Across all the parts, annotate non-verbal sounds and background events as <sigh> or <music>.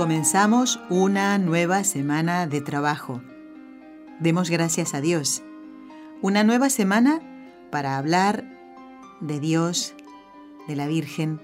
Comenzamos una nueva semana de trabajo. Demos gracias a Dios. Una nueva semana para hablar de Dios, de la Virgen,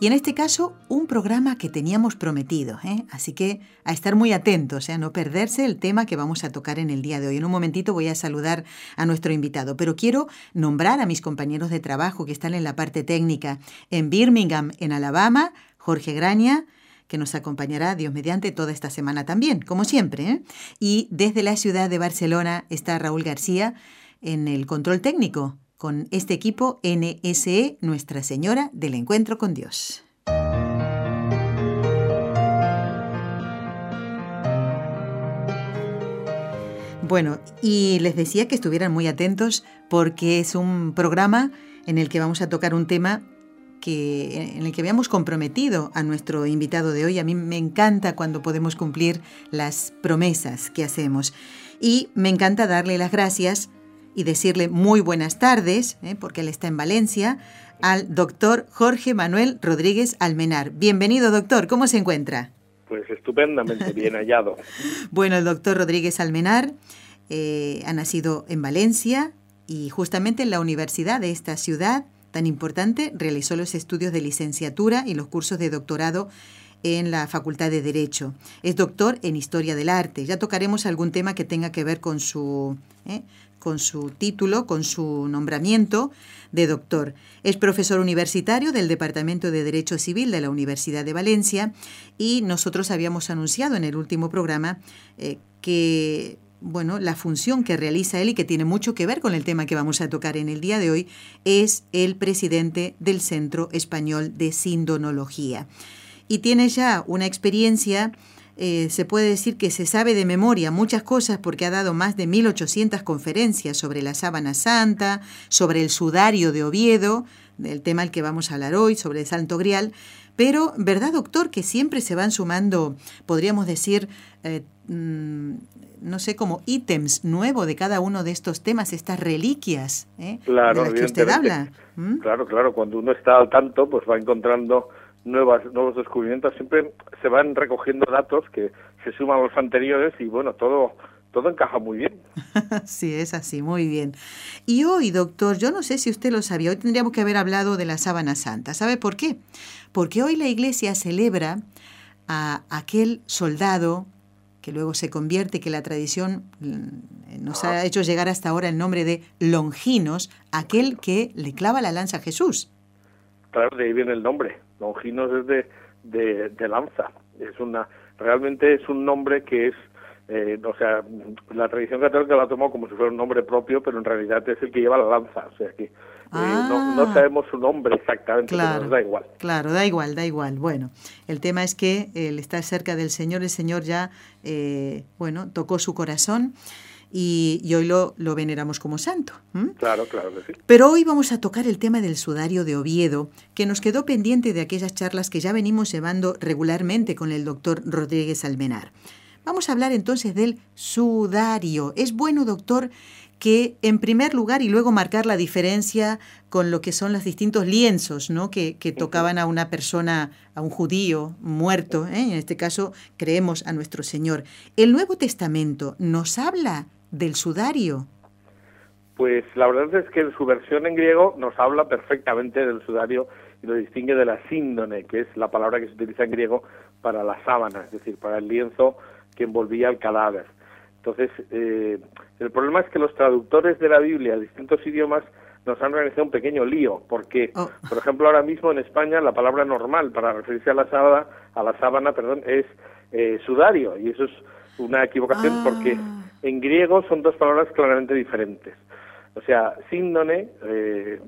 y en este caso, un programa que teníamos prometido, ¿eh? así que a estar muy atentos, ¿eh? a no perderse el tema que vamos a tocar en el día de hoy. En un momentito voy a saludar a nuestro invitado, pero quiero nombrar a mis compañeros de trabajo que están en la parte técnica. En Birmingham, en Alabama, Jorge Graña, que nos acompañará, Dios mediante, toda esta semana también, como siempre. ¿eh? Y desde la ciudad de Barcelona está Raúl García en el control técnico con este equipo NSE Nuestra Señora del Encuentro con Dios. Bueno, y les decía que estuvieran muy atentos porque es un programa en el que vamos a tocar un tema que, en el que habíamos comprometido a nuestro invitado de hoy. A mí me encanta cuando podemos cumplir las promesas que hacemos. Y me encanta darle las gracias y decirle muy buenas tardes, ¿eh? porque él está en Valencia, al doctor Jorge Manuel Rodríguez Almenar. Bienvenido, doctor. ¿Cómo se encuentra? Pues estupendamente bien hallado. <laughs> bueno, el doctor Rodríguez Almenar eh, ha nacido en Valencia y justamente en la universidad de esta ciudad tan importante realizó los estudios de licenciatura y los cursos de doctorado en la Facultad de Derecho. Es doctor en Historia del Arte. Ya tocaremos algún tema que tenga que ver con su, ¿eh? con su título, con su nombramiento de doctor. Es profesor universitario del Departamento de Derecho Civil de la Universidad de Valencia y nosotros habíamos anunciado en el último programa eh, que bueno, la función que realiza él y que tiene mucho que ver con el tema que vamos a tocar en el día de hoy es el presidente del Centro Español de Sindonología. Y tiene ya una experiencia eh, se puede decir que se sabe de memoria muchas cosas porque ha dado más de 1800 conferencias sobre la sábana santa, sobre el sudario de Oviedo, del tema al que vamos a hablar hoy, sobre el Santo Grial. Pero, ¿verdad, doctor, que siempre se van sumando, podríamos decir, eh, mm, no sé, como ítems nuevos de cada uno de estos temas, estas reliquias eh, claro, de las que usted habla? ¿Mm? Claro, claro, cuando uno está al tanto, pues va encontrando nuevas, nuevos descubrimientos, siempre se van recogiendo datos que se suman a los anteriores y bueno, todo, todo encaja muy bien. <laughs> sí, es así, muy bien. Y hoy, doctor, yo no sé si usted lo sabía, hoy tendríamos que haber hablado de la sábana santa. ¿Sabe por qué? Porque hoy la iglesia celebra a aquel soldado que luego se convierte, que la tradición mm, nos ha hecho llegar hasta ahora el nombre de Longinos, aquel que le clava la lanza a Jesús. Claro, de ahí viene el nombre. Longinos es de, de, lanza. Es una, realmente es un nombre que es eh, o sea, la tradición católica la tomó como si fuera un nombre propio, pero en realidad es el que lleva la lanza, o sea que eh, no, no, ah. sabemos su nombre exactamente, pero nos da igual. Claro, da igual, da igual. Bueno, el tema es que él está cerca del Señor, el Señor ya, eh, bueno, tocó su corazón y, hoy lo, lo, veneramos como santo. Claro, claro que sí. Pero hoy vamos a tocar el tema del sudario de Oviedo, que nos quedó pendiente de aquellas charlas que ya venimos llevando regularmente con el doctor Rodríguez Almenar. Vamos a hablar entonces del sudario. Es bueno, doctor, que en primer lugar y luego marcar la diferencia con lo que son los distintos lienzos ¿no? que, que tocaban a una persona, a un judío muerto, ¿eh? en este caso creemos a nuestro Señor. ¿El Nuevo Testamento nos habla del sudario? Pues la verdad es que en su versión en griego nos habla perfectamente del sudario y lo distingue de la síndone, que es la palabra que se utiliza en griego para la sábana, es decir, para el lienzo que envolvía el cadáver. Entonces, eh, el problema es que los traductores de la Biblia a distintos idiomas nos han realizado un pequeño lío, porque, oh. por ejemplo, ahora mismo en España la palabra normal para referirse a la sábana, a la sábana, perdón, es eh, sudario, y eso es una equivocación porque ah. en griego son dos palabras claramente diferentes. O sea, síndone, eh,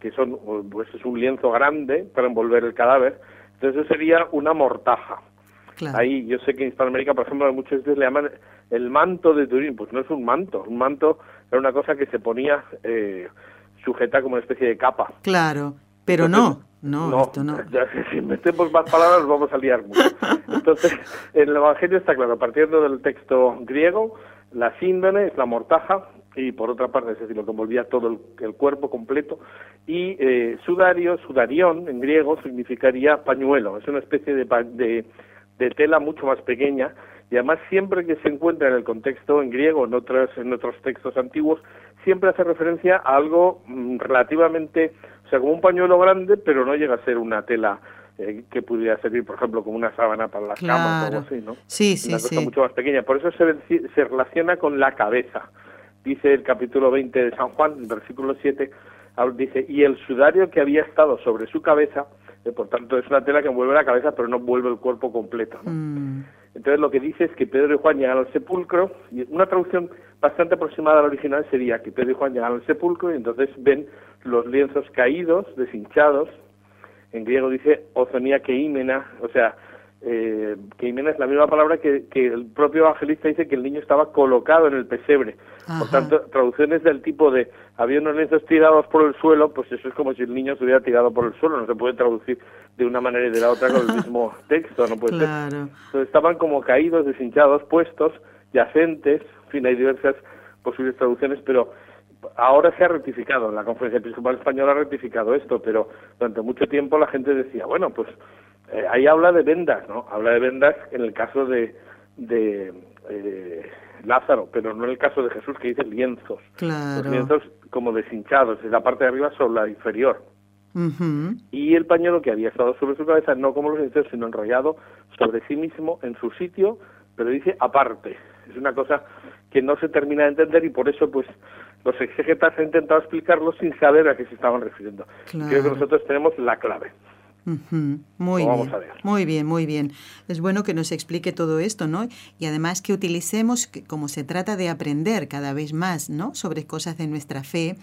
que son, pues es un lienzo grande para envolver el cadáver, Entonces eso sería una mortaja. Ahí yo sé que en Hispanoamérica, por ejemplo, muchos veces le llaman el manto de Turín, pues no es un manto, un manto era una cosa que se ponía eh, sujeta como una especie de capa. Claro, pero no, no, esto no. <laughs> si metemos más palabras vamos a liar mucho. Entonces, en el Evangelio está claro, partiendo del texto griego, la síndone es la mortaja, y por otra parte, es decir, lo que envolvía todo el, cuerpo completo, y eh, sudario, sudarión en griego significaría pañuelo, es una especie de, de, de, tela mucho más pequeña, y además siempre que se encuentra en el contexto en griego, en otros, en otros textos antiguos, siempre hace referencia a algo mm, relativamente, o sea, como un pañuelo grande, pero no llega a ser una tela eh, que pudiera servir, por ejemplo, como una sábana para las camas o algo así, ¿no? Sí, sí, una cosa mucho más pequeña. Por eso se, se relaciona con la cabeza dice el capítulo 20 de San Juan, versículo 7, dice, y el sudario que había estado sobre su cabeza, eh, por tanto es una tela que envuelve la cabeza, pero no envuelve el cuerpo completo. Mm. Entonces lo que dice es que Pedro y Juan llegan al sepulcro, y una traducción bastante aproximada al original sería que Pedro y Juan llegan al sepulcro y entonces ven los lienzos caídos, deshinchados, en griego dice ozonía que ímena, o sea, eh, que es la misma palabra que, el propio evangelista dice que el niño estaba colocado en el pesebre. Por tanto, traducciones del tipo de había unos lienzos tirados por el suelo, pues eso es como si el niño se hubiera tirado por el suelo, no se puede traducir de una manera y de la otra con el <laughs> mismo texto, no puede ser. Entonces estaban como caídos, deshinchados, puestos, yacentes, en fin, hay diversas posibles traducciones, pero ahora se ha rectificado, la Conferencia Episcopal Española ha rectificado esto, pero durante mucho tiempo la gente decía, bueno, pues eh, ahí habla de vendas, ¿no? Habla de vendas en el caso de, de eh, Lázaro, pero no en el caso de Jesús que dice lienzos. Claro. Los lienzos como deshinchados, en la parte de arriba sobre la inferior. Y el pañuelo que había estado sobre su cabeza, no como los lienzos, sino enrollado sobre sí mismo en su sitio, pero dice aparte. Es una cosa que no se termina de entender y por eso pues los exégetas han intentado explicarlo sin saber a qué se estaban refiriendo. Creo que nosotros tenemos la clave. Muy bien, muy bien, muy bien. Es bueno que nos explique todo esto, ¿no? Y además que utilicemos, como se trata de aprender cada vez más, ¿no? Sobre cosas de nuestra fe,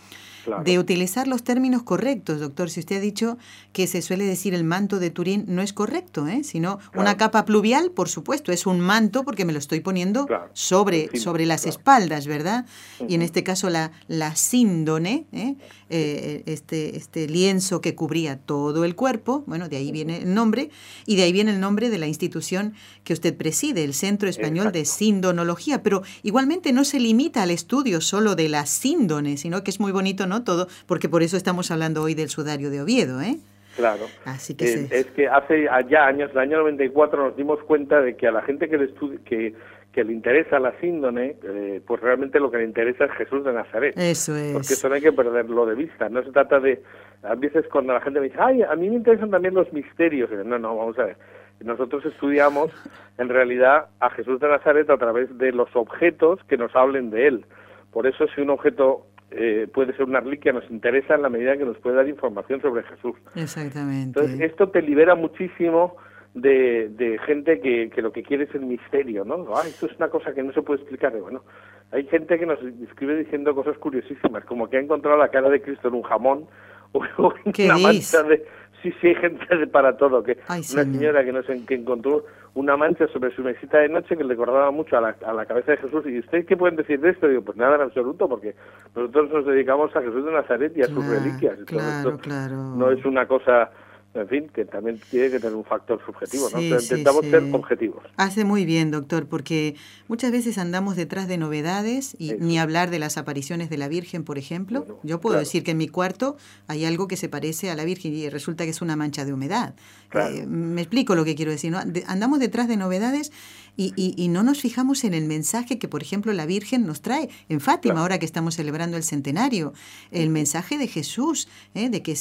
de utilizar los términos correctos, doctor. Si usted ha dicho que se suele decir el manto de Turín, no es correcto, ¿eh? Sino una capa pluvial, por supuesto, es un manto porque me lo estoy poniendo sobre, sobre las espaldas, ¿verdad? Y en este caso la, la síndone, ¿eh? Eh, este, este lienzo que cubría todo el cuerpo, bueno, de ahí viene el nombre, y de ahí viene el nombre de la institución que usted preside, el Centro Español de Sindonología, pero igualmente no se limita al estudio solo de la síndone, sino que es muy bonito, ¿no? Todo, porque por eso estamos hablando hoy del sudario de Oviedo, ¿eh? Claro. Así que eh, Es que hace ya años, el año 94, nos dimos cuenta de que a la gente que, le que que le interesa la síndone, eh, pues realmente lo que le interesa es Jesús de Nazaret. Eso es. Porque eso no hay que perderlo de vista. No se trata de, a veces cuando la gente me dice, ay, a mí me interesan también los misterios. No, no, vamos a ver. Nosotros estudiamos en realidad a Jesús de Nazaret a través de los objetos que nos hablen de él. Por eso si un objeto eh, puede ser una reliquia, nos interesa en la medida que nos puede dar información sobre Jesús. Exactamente. Entonces esto te libera muchísimo de, de gente que, que, lo que quiere es el misterio, ¿no? Ah, esto es una cosa que no se puede explicar. Bueno, hay gente que nos escribe diciendo cosas curiosísimas, como que ha encontrado la cara de Cristo en un jamón <laughs> o una mancha de... Sí, sí, hay gente <laughs> para todo. que Una señora que, no sé, que encontró una mancha sobre su mesita de noche que le recordaba mucho a la, a la cabeza de Jesús. ¿Y ustedes qué pueden decir de esto? Digo, pues nada en absoluto, porque nosotros nos dedicamos a Jesús de Nazaret y a sus reliquias. Claro, claro. No es una cosa en fin, que también tiene que tener un factor subjetivo, ¿no? intentamos ser objetivos. Hace muy bien, doctor, porque muchas veces andamos detrás de novedades y ni hablar de las apariciones de la Virgen, por ejemplo. Yo puedo decir que en mi cuarto hay algo que se parece a la Virgen y resulta que es una mancha de humedad. Eh, me explico lo que quiero decir, ¿no? andamos detrás de novedades y, y, no nos fijamos en el mensaje que, por ejemplo, la Virgen nos trae en Fátima, ahora que estamos celebrando el centenario. El mensaje de Jesús, ¿eh? de que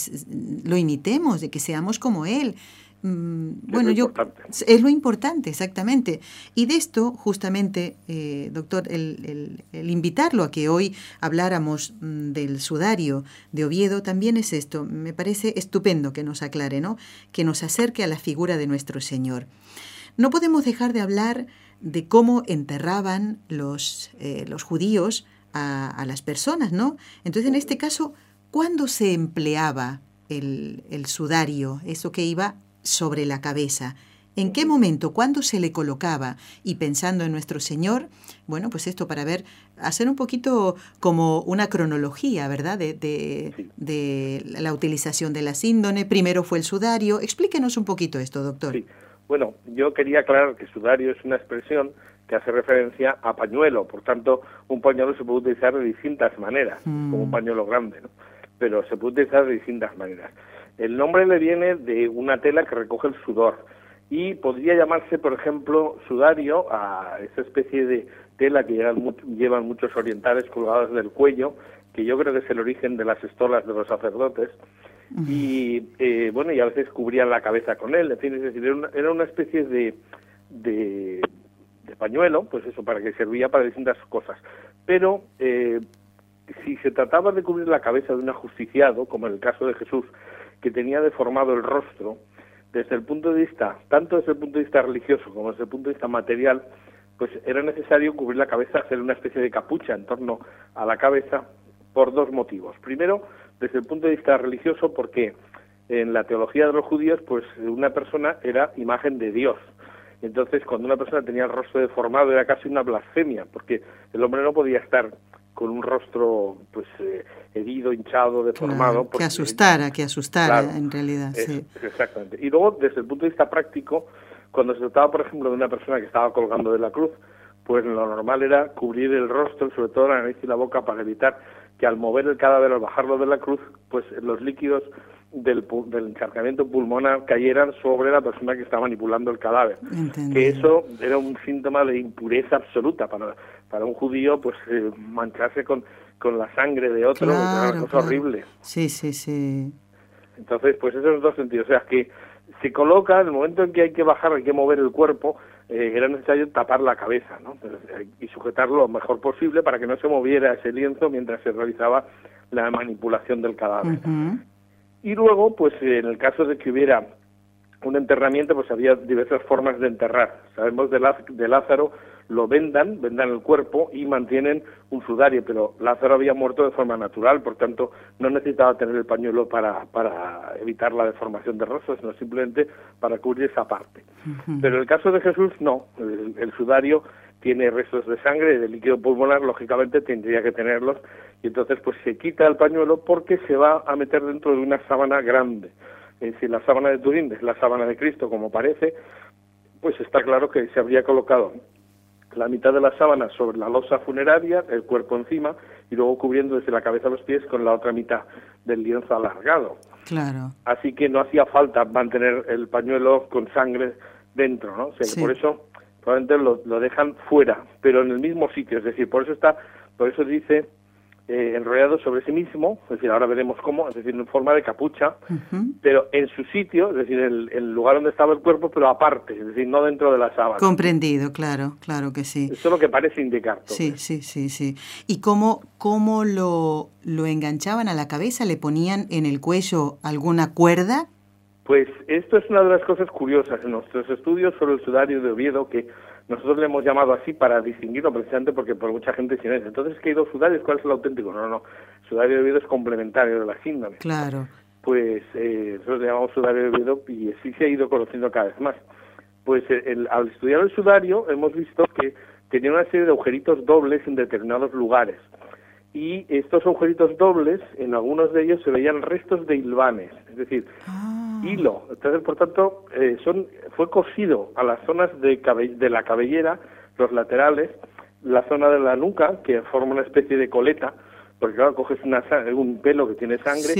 lo imitemos, de que seamos como Él. Mm, bueno, yo es lo importante, exactamente. Y de esto, justamente, eh, doctor, el, el, invitarlo a que hoy habláramos mm, del sudario de Oviedo también es esto. Me parece estupendo que nos aclare, ¿no? Que nos acerque a la figura de nuestro Señor. No podemos dejar de hablar de cómo enterraban los, eh, los judíos a, las personas, ¿no? Entonces, en este caso, ¿cuándo se empleaba el, sudario, eso que iba sobre la cabeza. ¿En qué momento, cuándo se le colocaba? Y pensando en nuestro Señor, bueno, pues esto para ver, hacer un poquito como una cronología, ¿verdad? De, de, la utilización de la síndone. Primero fue el sudario. Explíquenos un poquito esto, doctor. Sí. Bueno, yo quería aclarar que sudario es una expresión que hace referencia a pañuelo. Por tanto, un pañuelo se puede utilizar de distintas maneras, como un mm. pañuelo grande, ¿no? Pero se puede utilizar de distintas maneras. El nombre le viene de una tela que recoge el sudor y podría llamarse, por ejemplo, sudario a esa especie de tela que llevan, muchos orientales colgados del cuello, que yo creo que es el origen de las estolas de los sacerdotes, y eh, bueno, y a veces cubrían la cabeza con él, en fin, es decir, era una, especie de, de, pañuelo, pues eso, para que servía para distintas cosas. Pero eh, si se trataba de cubrir la cabeza de un ajusticiado, como en el caso de Jesús, que tenía deformado el rostro, desde el punto de vista, tanto desde el punto de vista religioso como desde el punto de vista material, pues era necesario cubrir la cabeza, hacer una especie de capucha en torno a la cabeza por dos motivos. Primero, desde el punto de vista religioso, porque en la teología de los judíos, pues una persona era imagen de Dios. Entonces, cuando una persona tenía el rostro deformado, era casi una blasfemia, porque el hombre no podía estar con un rostro pues eh, herido, hinchado, deformado. que asustara, que asustara en realidad. sí. Exactamente. Y luego, desde el punto de vista práctico, cuando se trataba, por ejemplo, de una persona que estaba colgando de la cruz, pues lo normal era cubrir el rostro, sobre todo la nariz y la boca, para evitar que al mover el cadáver, al bajarlo de la cruz, pues los líquidos del, del encharcamiento pulmonar cayeran sobre la persona que está manipulando el cadáver. Que eso era un síntoma de impureza absoluta para para un judío pues eh, mancharse con, con la sangre de otro es una cosa horrible. Sí, sí, sí. Entonces, pues esos dos sentidos. O sea, que se coloca, en el momento en que hay que bajar, hay que mover el cuerpo, eh, era necesario tapar la cabeza ¿no? y sujetarlo lo mejor posible para que no se moviera ese lienzo mientras se realizaba la manipulación del cadáver. Y luego, pues en el caso de que hubiera un enterramiento, pues había diversas formas de enterrar. Sabemos de, de Lázaro lo vendan, vendan el cuerpo y mantienen un sudario, pero Lázaro había muerto de forma natural, por tanto no necesitaba tener el pañuelo para, para evitar la deformación de rostro, sino simplemente para cubrir esa parte. Pero en el caso de Jesús no, el, sudario tiene restos de sangre y de líquido pulmonar, lógicamente tendría que tenerlos, y entonces pues se quita el pañuelo porque se va a meter dentro de una sábana grande. Es decir, la sábana de Turín es la sábana de Cristo, como parece, pues está claro que se habría colocado la mitad de la sábana sobre la losa funeraria, el cuerpo encima, y luego cubriendo desde la cabeza a los pies con la otra mitad del lienzo alargado. Claro. Así que no hacía falta mantener el pañuelo con sangre dentro, ¿no? O sea, por eso probablemente lo, lo dejan fuera, pero en el mismo sitio, es decir, por eso está, por eso dice eh, enrollado sobre sí mismo, es decir, ahora veremos cómo, es decir, en forma de capucha, pero en su sitio, es decir, el, el, lugar donde estaba el cuerpo, pero aparte, es decir, no dentro de la sábana. Comprendido, claro, claro que sí. Eso es lo que parece indicar. sí, sí, sí, sí. ¿Y cómo, cómo lo, lo enganchaban a la cabeza? ¿Le ponían en el cuello alguna cuerda? Pues esto es una de las cosas curiosas en nuestros estudios sobre el sudario de Oviedo, que nosotros le hemos llamado así para distinguirlo precisamente porque por mucha gente tiene entonces que hay dos sudarios, ¿cuál es el auténtico? No, no, no, sudario de Oviedo es complementario de la síndrome. Claro. Pues eh, nosotros le llamamos sudario de Oviedo y sí se ha ido conociendo cada vez más. Pues eh, al estudiar el sudario hemos visto que tenía una serie de agujeritos dobles en determinados lugares. Y estos agujeritos dobles, en algunos de ellos se veían restos de hilvanes, es decir, ah hilo. Entonces, por tanto, eh, son, fue cosido a las zonas de, de la cabellera, los laterales, la zona de la nuca, que forma una especie de coleta, porque claro, coges una, un pelo que tiene sangre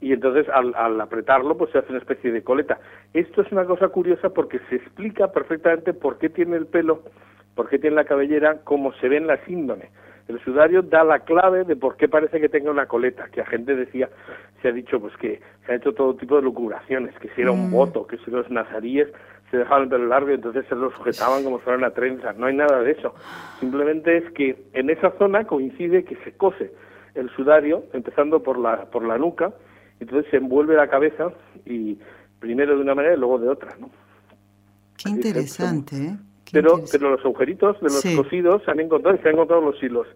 y entonces al, al, apretarlo pues se hace una especie de coleta. Esto es una cosa curiosa porque se explica perfectamente por qué tiene el pelo, por qué tiene la cabellera, cómo se ve en la síndrome. El sudario da la clave de por qué parece que tenga una coleta, que la gente decía, se ha dicho pues que se ha hecho todo tipo de locuraciones, que si era un mm. voto, que si los nazaríes se dejaban el pelo largo y entonces se lo sujetaban como si fuera una trenza. No hay nada de eso. Simplemente es que en esa zona coincide que se cose el sudario, empezando por la, por la nuca, entonces se envuelve la cabeza y primero de una manera y luego de otra, ¿no? Qué interesante, ¿eh? Pero, pero los agujeritos de los cosidos se han encontrado se han encontrado los hilos.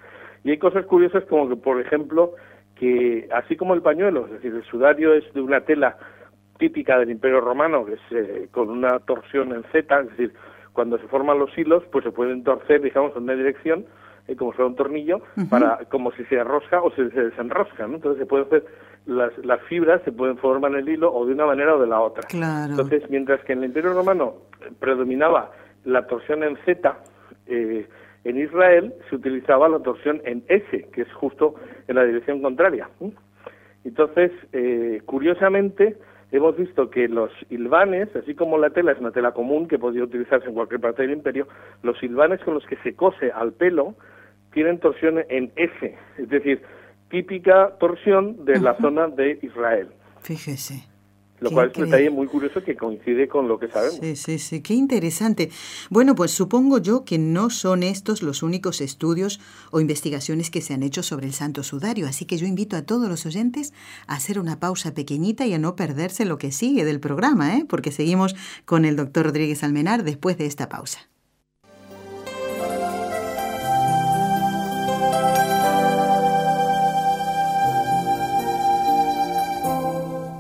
Y hay cosas curiosas como que, por ejemplo, que así como el pañuelo, es decir, el sudario es de una tela típica del Imperio Romano, que es eh, con una torsión en Z, es decir, cuando se forman los hilos, pues se pueden torcer, digamos, en una dirección, eh, como si fuera un tornillo, para como si se arrosca o se, se desenrosca, ¿no? Entonces se puede hacer las, las fibras se pueden formar en el hilo o de una manera o de la otra. Entonces, mientras que en el Imperio Romano predominaba la torsión en Z, eh, en Israel se utilizaba la torsión en S, que es justo en la dirección contraria. Entonces, eh, curiosamente, hemos visto que los hilvanes, así como la tela es una tela común que podía utilizarse en cualquier parte del imperio, los hilvanes con los que se cose al pelo tienen torsión en S, es decir, típica torsión de la zona de Israel. Fíjese. Lo cual es un detalle muy curioso que coincide con lo que sabemos. Sí, sí, sí, qué interesante. Bueno, pues supongo yo que no son estos los únicos estudios o investigaciones que se han hecho sobre el Santo Sudario, así que yo invito a todos los oyentes a hacer una pausa pequeñita y a no perderse lo que sigue del programa, ¿eh? porque seguimos con el doctor Rodríguez Almenar después de esta pausa.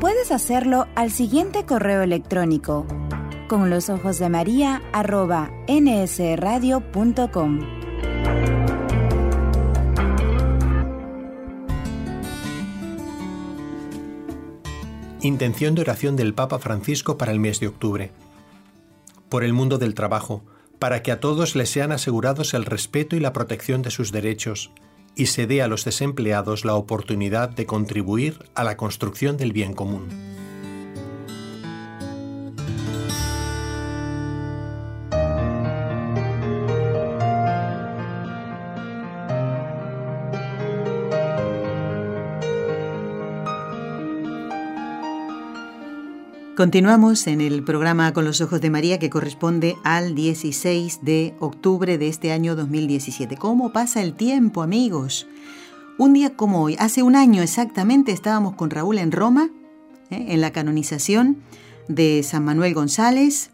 Puedes hacerlo al siguiente correo electrónico con los ojos de María arroba nsradio.com. Intención de oración del Papa Francisco para el mes de octubre. Por el mundo del trabajo, para que a todos les sean asegurados el respeto y la protección de sus derechos, y se dé a los desempleados la oportunidad de contribuir a la construcción del bien común. Continuamos en el programa Con los Ojos de María que corresponde al 16 de octubre de este año 2017. ¿Cómo pasa el tiempo, amigos? Un día como hoy, hace un año exactamente, estábamos con Raúl en Roma, ¿eh? en la canonización de San Manuel González,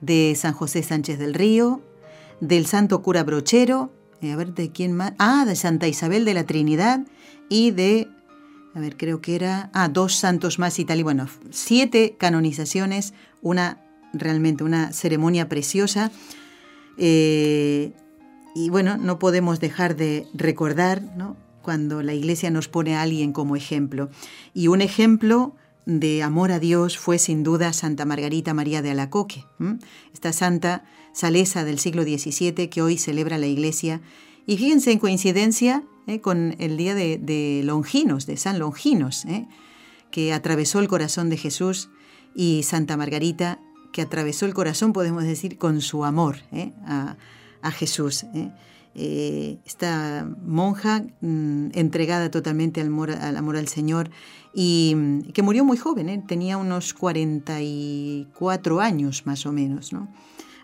de San José Sánchez del Río, del Santo Cura Brochero, eh, a ver de quién más, ah, de Santa Isabel de la Trinidad y de a ver, creo que era, ah, dos santos más y tal, y bueno, siete canonizaciones, una realmente una ceremonia preciosa. Eh, y bueno, no podemos dejar de recordar ¿no? cuando la iglesia nos pone a alguien como ejemplo. Y un ejemplo de amor a Dios fue sin duda Santa Margarita María de Alacoque, esta santa salesa del siglo XVII que hoy celebra la iglesia. Y fíjense en coincidencia, ¿eh? con el día de, Longinos, de San Longinos, ¿eh? que atravesó el corazón de Jesús, y Santa Margarita, que atravesó el corazón, podemos decir, con su amor ¿eh? a, Jesús. esta monja mm, entregada totalmente al amor, al amor, al Señor y mm, que murió muy joven, tenía unos 44 años más o menos. ¿no?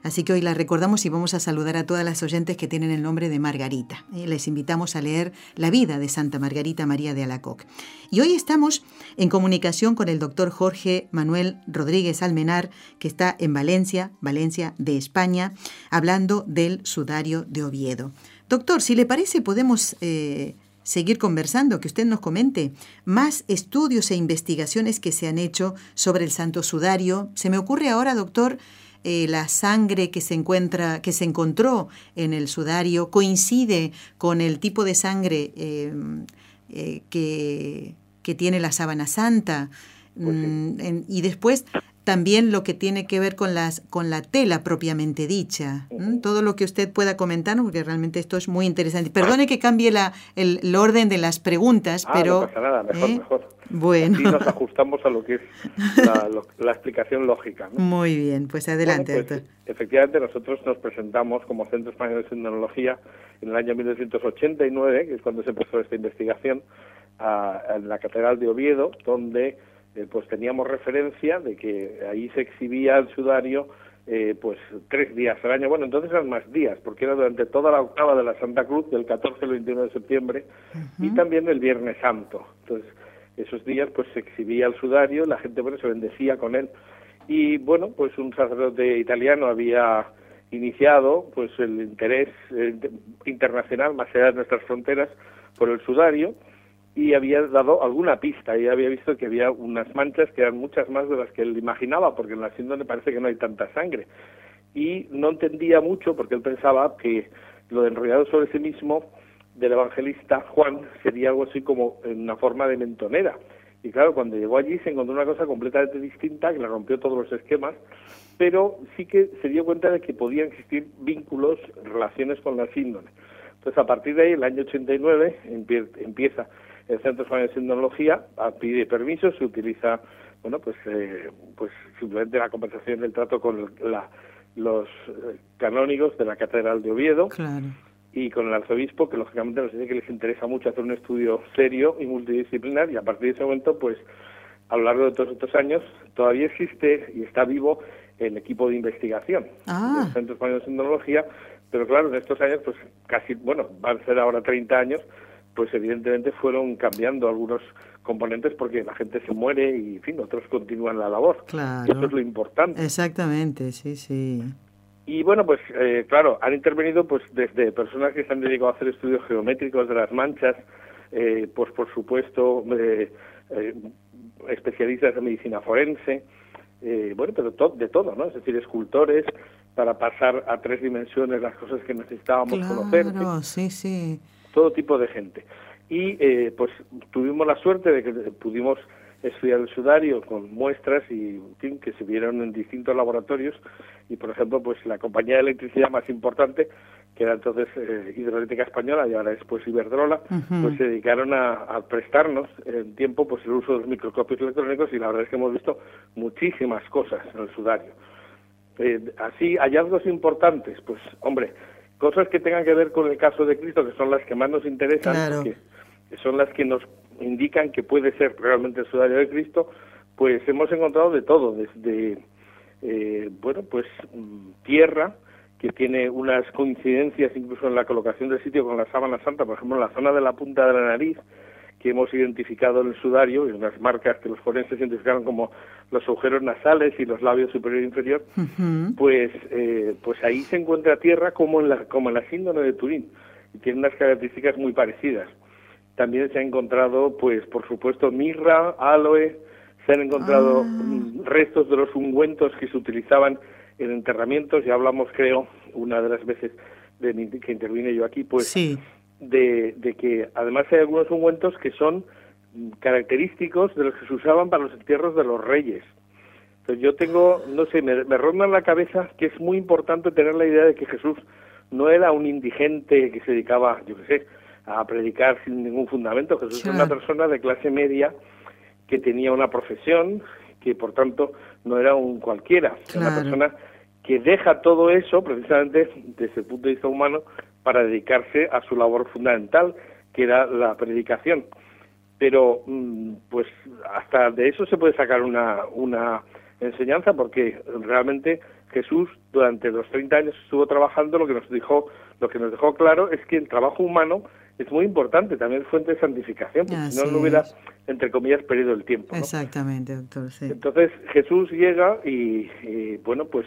Así que hoy la recordamos y vamos a saludar a todas las oyentes que tienen el nombre de Margarita. ¿eh? Les invitamos a leer la vida de Santa Margarita María de Alacoc. Y hoy estamos en comunicación con el doctor Jorge Manuel Rodríguez Almenar, que está en Valencia, Valencia de España, hablando del sudario de Oviedo. Doctor, si le parece, podemos... Eh, seguir conversando, que usted nos comente más estudios e investigaciones que se han hecho sobre el Santo Sudario. Se me ocurre ahora, doctor, eh, la sangre que se encuentra, que se encontró en el sudario coincide con el tipo de sangre em, eh, que, que, tiene la sábana santa. Pues mm, y después también lo que tiene que ver con, las, con la tela propiamente dicha. Todo lo que usted pueda comentar, porque realmente esto es muy interesante. Perdone que cambie la, el, orden de las preguntas, ah, pero... No pasa nada, mejor, ¿eh? mejor. Bueno. Así nos ajustamos a lo que es la, explicación lógica. Muy bien, pues adelante, pues, doctor. Efectivamente, nosotros nos presentamos como Centro Español de Sindonología en el año 1989, que es cuando se empezó esta investigación, en la Catedral de Oviedo, donde eh, pues teníamos referencia de que ahí se exhibía el sudario eh, pues tres días al año. Bueno, entonces eran más días, porque era durante toda la octava de la Santa Cruz, del 14 al 21 de septiembre, y también el Viernes Santo. Entonces, esos días pues se exhibía el sudario, la gente bueno se bendecía con él. Y bueno, pues un sacerdote italiano había iniciado pues el interés eh, internacional más allá de nuestras fronteras por el sudario y había dado alguna pista. Y había visto que había unas manchas que eran muchas más de las que él imaginaba porque en la síndrome parece que no hay tanta sangre. Y no entendía mucho porque él pensaba que lo de enrollado sobre sí mismo del evangelista Juan sería algo así como en una forma de mentonera. Y claro cuando llegó allí se encontró una cosa completamente distinta que le rompió todos los esquemas pero sí que se dio cuenta de que podían existir vínculos, relaciones con la síndrome. Entonces, a partir de ahí, el año 89, empieza el Centro Español de Sindología, pide permiso, se utiliza, bueno, pues, eh, pues simplemente la conversación del trato con los eh, canónigos de la Catedral de Oviedo. Y con el arzobispo, que lógicamente nos dice que les interesa mucho hacer un estudio serio y multidisciplinar, y a partir de ese momento, pues a lo largo de todos estos años, todavía existe y está vivo el equipo de investigación ah. del Centro Español de Sindología, pero claro, en estos años, pues casi, bueno, van a ser ahora 30 años, pues evidentemente fueron cambiando algunos componentes porque la gente se muere y, en fin, otros continúan la labor. Claro. Eso es lo importante. Exactamente, sí, sí. Y bueno, pues eh, claro, han intervenido pues desde personas que se han dedicado a hacer estudios geométricos de las manchas, eh, pues por supuesto eh, especialistas de medicina forense, eh, bueno, pero de todo, ¿no? Es decir, escultores para pasar a tres dimensiones las cosas que necesitábamos conocer. sí, sí. Todo tipo de gente. Y eh, pues tuvimos la suerte de que pudimos estudiar el sudario con muestras y que se vieron en distintos laboratorios y por ejemplo pues la compañía de electricidad más importante que era entonces eh, Hidroeléctrica Española y ahora después Iberdrola, pues se dedicaron a, prestarnos en tiempo pues el uso de los microscopios electrónicos y la verdad es que hemos visto muchísimas cosas en el sudario. Eh, así, hallazgos importantes, pues hombre, cosas que tengan que ver con el caso de Cristo, que son las que más nos interesan, que son las que nos indican que puede ser realmente el sudario de Cristo, pues hemos encontrado de todo, desde, eh, bueno, pues mm, tierra, que tiene unas coincidencias incluso en la colocación del sitio con la sábana santa, por ejemplo, en la zona de la punta de la nariz, que hemos identificado en el sudario, y unas marcas que los forenses identificaron como los agujeros nasales y los labios superior e inferior, pues, eh, pues ahí se encuentra tierra como en la, como en la síndrome de Turín, y tiene unas características muy parecidas. También se ha encontrado, pues, por supuesto, mirra, aloe, se han encontrado ah. mm, restos de los ungüentos que se utilizaban en enterramientos, ya hablamos, creo, una de las veces de que intervine yo aquí, pues, de, de que además hay algunos ungüentos que son característicos de los que se usaban para los entierros de los reyes. Entonces yo tengo, no sé, me, me ronda en la cabeza que es muy importante tener la idea de que Jesús no era un indigente que se dedicaba, yo qué sé, a predicar sin ningún fundamento. Jesús es una persona de clase media que tenía una profesión, que por tanto no era un cualquiera, una persona que deja todo eso precisamente desde el punto de vista humano para dedicarse a su labor fundamental, que era la predicación. Pero mm, pues hasta de eso se puede sacar una, una enseñanza porque realmente Jesús durante los 30 años estuvo trabajando, lo que nos dijo, lo que nos dejó claro es que el trabajo humano es muy importante, también es fuente de santificación, porque si no, no hubiera, entre comillas, perdido el tiempo. Exactamente, doctor. Entonces Jesús llega y, bueno, pues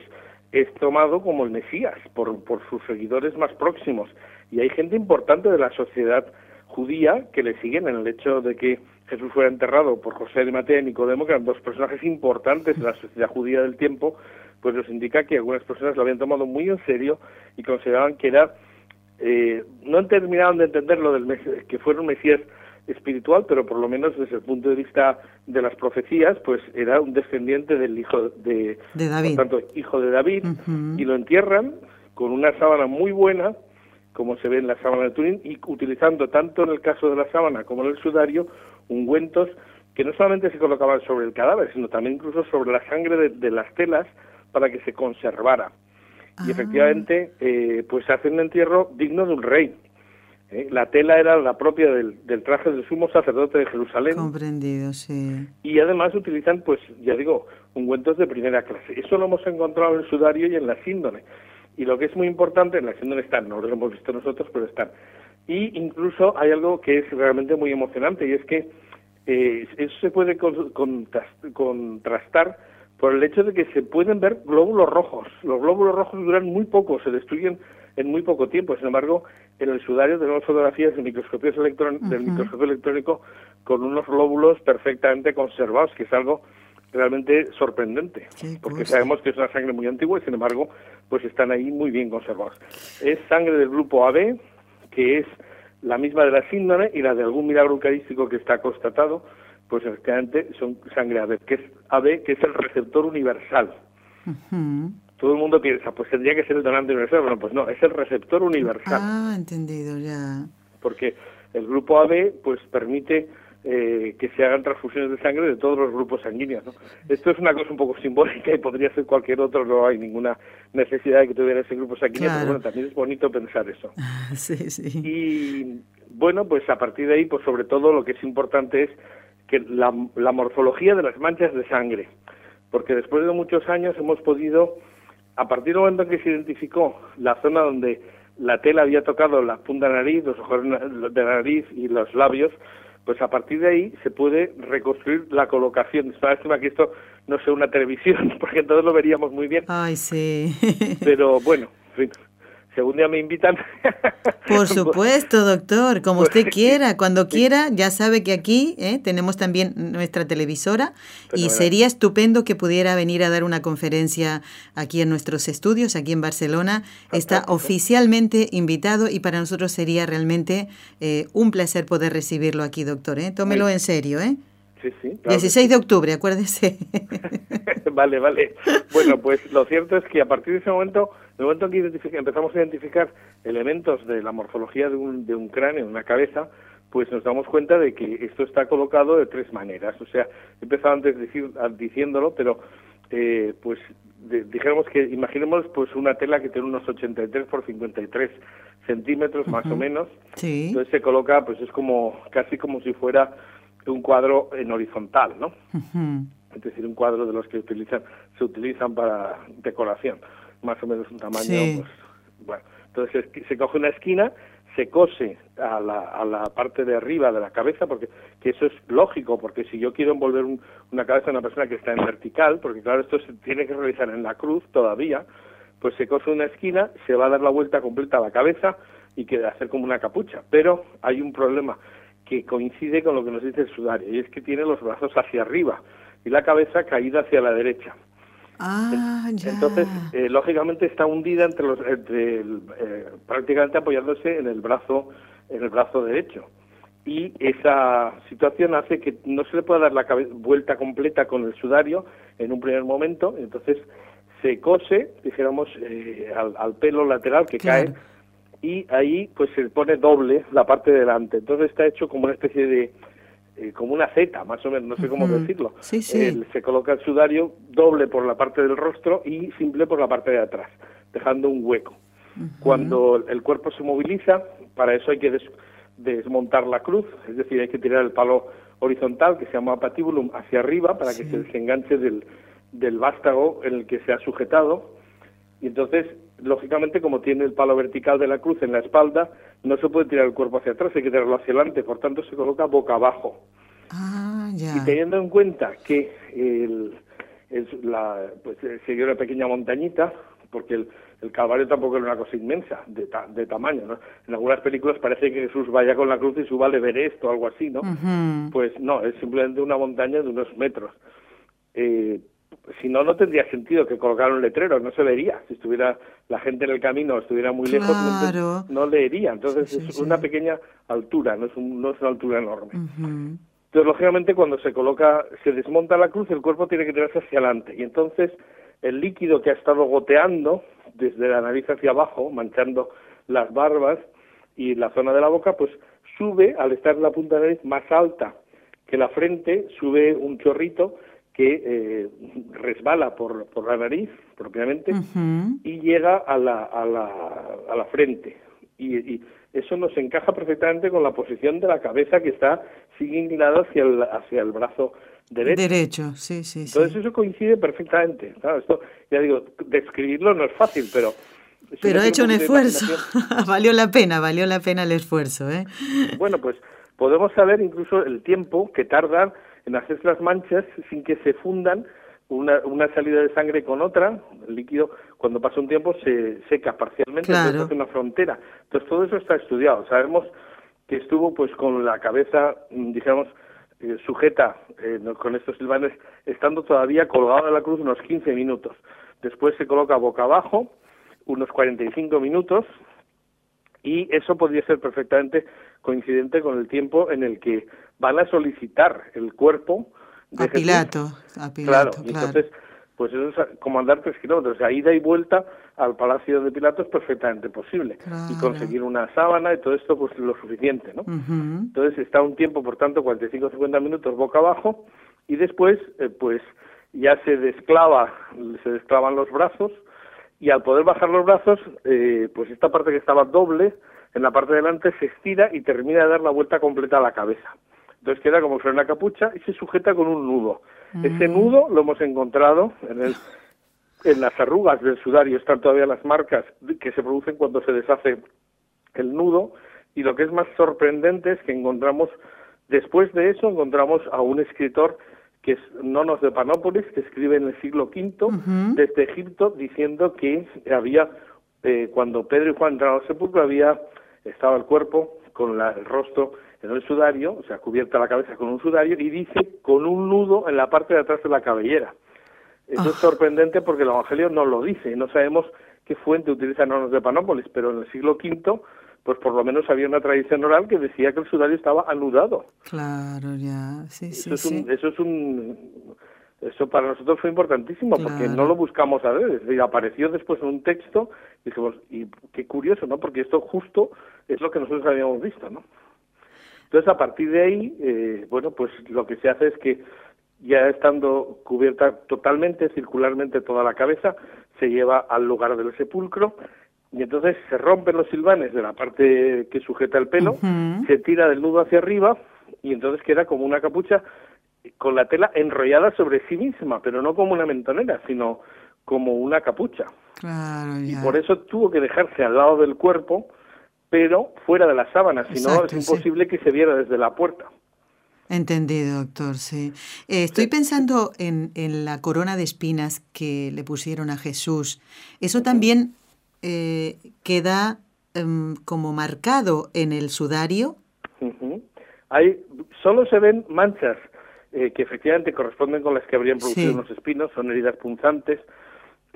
es tomado como el Mesías por, por sus seguidores más próximos. Y hay gente importante de la sociedad judía que le siguen en el hecho de que Jesús fuera enterrado por José de Mateo y Nicodemo, que eran dos personajes importantes de la sociedad judía del tiempo, pues nos indica que algunas personas lo habían tomado muy en serio y consideraban que era eh, no terminaron de entender lo del que fuera un Mesías espiritual, pero por lo menos desde el punto de vista de las profecías, pues era un descendiente del hijo de, David, por tanto, hijo de David, y lo entierran con una sábana muy buena, como se ve en la sábana de Turín, y utilizando tanto en el caso de la sábana como en el sudario ungüentos que no solamente se colocaban sobre el cadáver, sino también incluso sobre la sangre de las telas para que se conservara y ah. efectivamente eh, pues hace un entierro digno de un rey. ¿Eh? La tela era la propia del, del, traje del sumo sacerdote de Jerusalén. Comprendido, sí. Y además utilizan, pues ya digo, ungüentos de primera clase. Eso lo hemos encontrado en el sudario y en la síndone. Y lo que es muy importante, en la síndone están, no lo hemos visto nosotros, pero están. Y incluso hay algo que es realmente muy emocionante y es que eh, eso se puede contrastar por el hecho de que se pueden ver glóbulos rojos. Los glóbulos rojos duran muy poco, se destruyen en muy poco tiempo. Sin embargo, en el sudario tenemos fotografías de microscopios del microscopio electrónico con unos glóbulos perfectamente conservados, que es algo realmente sorprendente, porque sabemos que es una sangre muy antigua y sin embargo, pues están ahí muy bien conservados. Es sangre del grupo AB, que es la misma de la síndrome y la de algún milagro eucarístico que está constatado, pues efectivamente son sangre AB, que es AB, que es el receptor universal. Todo el mundo piensa, pues tendría que ser el donante universal. Bueno, pues no, es el receptor universal. Ah, entendido, ya. Porque el grupo AB, pues permite eh, que se hagan transfusiones de sangre de todos los grupos sanguíneos. ¿no? Esto es una cosa un poco simbólica y podría ser cualquier otro, no hay ninguna necesidad de que tuviera ese grupo sanguíneo, pero bueno, también es bonito pensar eso. <laughs> sí, sí. Y bueno, pues a partir de ahí, pues sobre todo lo que es importante es que la, la morfología de las manchas de sangre, porque después de muchos años hemos podido a partir del momento en que se identificó la zona donde la tela había tocado la punta de la nariz, los ojos de la nariz y los labios, pues a partir de ahí se puede reconstruir la colocación. Es lástima que esto no sea una televisión, <laughs> porque entonces lo veríamos muy bien. Ay, sí. Pero bueno, Según día me invitan. <laughs> Por supuesto, doctor, como usted quiera, cuando quiera, ya sabe que aquí ¿eh? tenemos también nuestra televisora y sería estupendo que pudiera venir a dar una conferencia aquí en nuestros estudios, aquí en Barcelona. Está oficialmente invitado y para nosotros sería realmente eh, un placer poder recibirlo aquí, doctor. ¿eh? Tómelo en serio, ¿eh? Sí, sí. 16 de octubre, acuérdese. <laughs> vale, vale. Bueno, pues lo cierto es que a partir de ese momento en el momento en que empezamos a identificar elementos de la morfología de un, de un cráneo, de una cabeza, pues nos damos cuenta de que esto está colocado de tres maneras. O sea, he empezado antes decir, diciéndolo, pero eh, pues dijéramos que imaginemos pues una tela que tiene unos 83 por 53 centímetros más o menos. Sí. Entonces se coloca, pues es como casi como si fuera un cuadro en horizontal, ¿no? Es decir, un cuadro de los que utilizan se utilizan para decoración más o menos un tamaño, pues, bueno, entonces se coge una esquina, se cose a la, a la parte de arriba de la cabeza, porque que eso es lógico, porque si yo quiero envolver una cabeza de una persona que está en vertical, porque claro, esto se tiene que realizar en la cruz todavía, pues se cose una esquina, se va a dar la vuelta completa a la cabeza y queda hacer como una capucha. Pero hay un problema que coincide con lo que nos dice el sudario, y es que tiene los brazos hacia arriba y la cabeza caída hacia la derecha. Ah, ya. Entonces, eh, lógicamente está hundida entre los, entre eh, prácticamente apoyándose en el brazo, en el brazo derecho. Y esa situación hace que no se le pueda dar la vuelta completa con el sudario en un primer momento. Entonces se cose, dijéramos, eh, al, pelo lateral que cae y ahí pues se pone doble la parte de delante. Entonces está hecho como una especie de eh, como una Z, más o menos, no sé cómo decirlo. se coloca el sudario doble por la parte del rostro y simple por la parte de atrás, dejando un hueco. Cuando el cuerpo se moviliza, para eso hay que desmontar la cruz, es decir, hay que tirar el palo horizontal, que se llama patibulum, hacia arriba para que se desenganche del, del vástago en el que se ha sujetado. Y entonces, lógicamente, como tiene el palo vertical de la cruz en la espalda, no se puede tirar el cuerpo hacia atrás, hay que tirarlo hacia adelante, por tanto se coloca boca abajo. Ah, y teniendo en cuenta que el, la, pues, eh, se dio una pequeña montañita, porque el, el Calvario tampoco era una cosa inmensa de, de tamaño, ¿no? En algunas películas parece que Jesús vaya con la cruz y suba al Everest o algo así, ¿no? Pues no, es simplemente una montaña de unos metros. Eh, si no, no tendría sentido que colocaran un letrero, no se vería. Si estuviera la gente en el camino, estuviera muy lejos, no, leería. Entonces es una pequeña altura, no es, no es una altura enorme. Entonces, lógicamente, cuando se coloca, se desmonta la cruz, el cuerpo tiene que tirarse hacia adelante. Y entonces, el líquido que ha estado goteando desde la nariz hacia abajo, manchando las barbas y la zona de la boca, pues sube, al estar en la punta de la nariz más alta que la frente, sube un chorrito que eh, resbala por, por la nariz propiamente y llega a la, a, la, a la frente. y, eso nos encaja perfectamente con la posición de la cabeza que está sigue inclinada hacia el, hacia el brazo derecho. Derecho, sí, sí. Entonces eso coincide perfectamente. Claro, esto, ya digo, describirlo no es fácil, pero... Pero ha hecho un esfuerzo. <laughs> valió la pena, valió la pena el esfuerzo, ¿eh? Bueno, pues podemos saber incluso el tiempo que tardan en hacerse las manchas sin que se fundan una, una salida de sangre con otra, el líquido cuando pasa un tiempo se seca parcialmente, claro. hace una frontera. Entonces todo eso está estudiado. Sabemos que estuvo pues con la cabeza, mm, digamos, eh, sujeta eh, con estos silvanes, estando todavía colgado de la cruz unos 15 minutos. Después se coloca boca abajo unos 45 minutos y eso podría ser perfectandamente coincidente con el tiempo en el que van a solicitar el cuerpo a Pilato, a Pilato, claro, entonces pues eso es como andar tres kilómetros, o sea, ida y vuelta al palacio de Pilato es perfectamente posible. Y conseguir una sábana y todo esto pues lo suficiente, ¿no? Entonces está un tiempo, por tanto, 45 50 minutos boca abajo y después eh, pues ya se desclava, se desclavan los brazos y al poder bajar los brazos, eh, pues esta parte que estaba doble en la parte de delante se estira y termina de dar la vuelta completa a la cabeza. Entonces queda como fuera una capucha y se sujeta con un nudo. Ese mm. nudo lo hemos encontrado en, el, en las arrugas del sudario, están todavía las marcas que se producen cuando se deshace el nudo y lo que es más sorprendente es que encontramos, después de eso, encontramos a un escritor que es Nonos de Panópolis, que escribe en el siglo V desde Egipto diciendo que había, eh, cuando Pedro y Juan entraron al sepulcro, había estaba el cuerpo con el rostro en el sudario, o sea, cubierta la cabeza con un sudario, y dice con un nudo en la parte de atrás de la cabellera. Eso es ah. sorprendente porque el Evangelio no lo dice, y no sabemos qué fuente utilizan Nonos de Panópolis, pero en el siglo V, pues por lo menos había una tradición oral que decía que el sudario estaba anudado. Claro, ya, sí, sí, eso es Un, eso es un... Eso para nosotros fue importantísimo porque no lo buscamos a ver, es decir, apareció después en un texto y dijimos, y qué curioso, ¿no? Porque esto justo es lo que nosotros habíamos visto, ¿no? Entonces, a partir de ahí, eh, bueno, pues lo que se hace es que ya estando cubierta totalmente, circularmente toda la cabeza, se lleva al lugar del sepulcro y entonces se rompen los silvanes de la parte que sujeta el pelo, se tira del nudo hacia arriba y entonces queda como una capucha con la tela enrollada sobre sí misma, pero no como una mentonera, sino como una capucha. Y por eso tuvo que dejarse al lado del cuerpo pero fuera de la sábana, si no es imposible que se viera desde la puerta. Entendido, doctor, sí. Eh, estoy pensando en, en, la corona de espinas que le pusieron a Jesús. ¿Eso también eh, queda em, como marcado en el sudario? Hay, solo se ven manchas eh, que efectivamente corresponden con las que habrían producido los espinos, son heridas punzantes,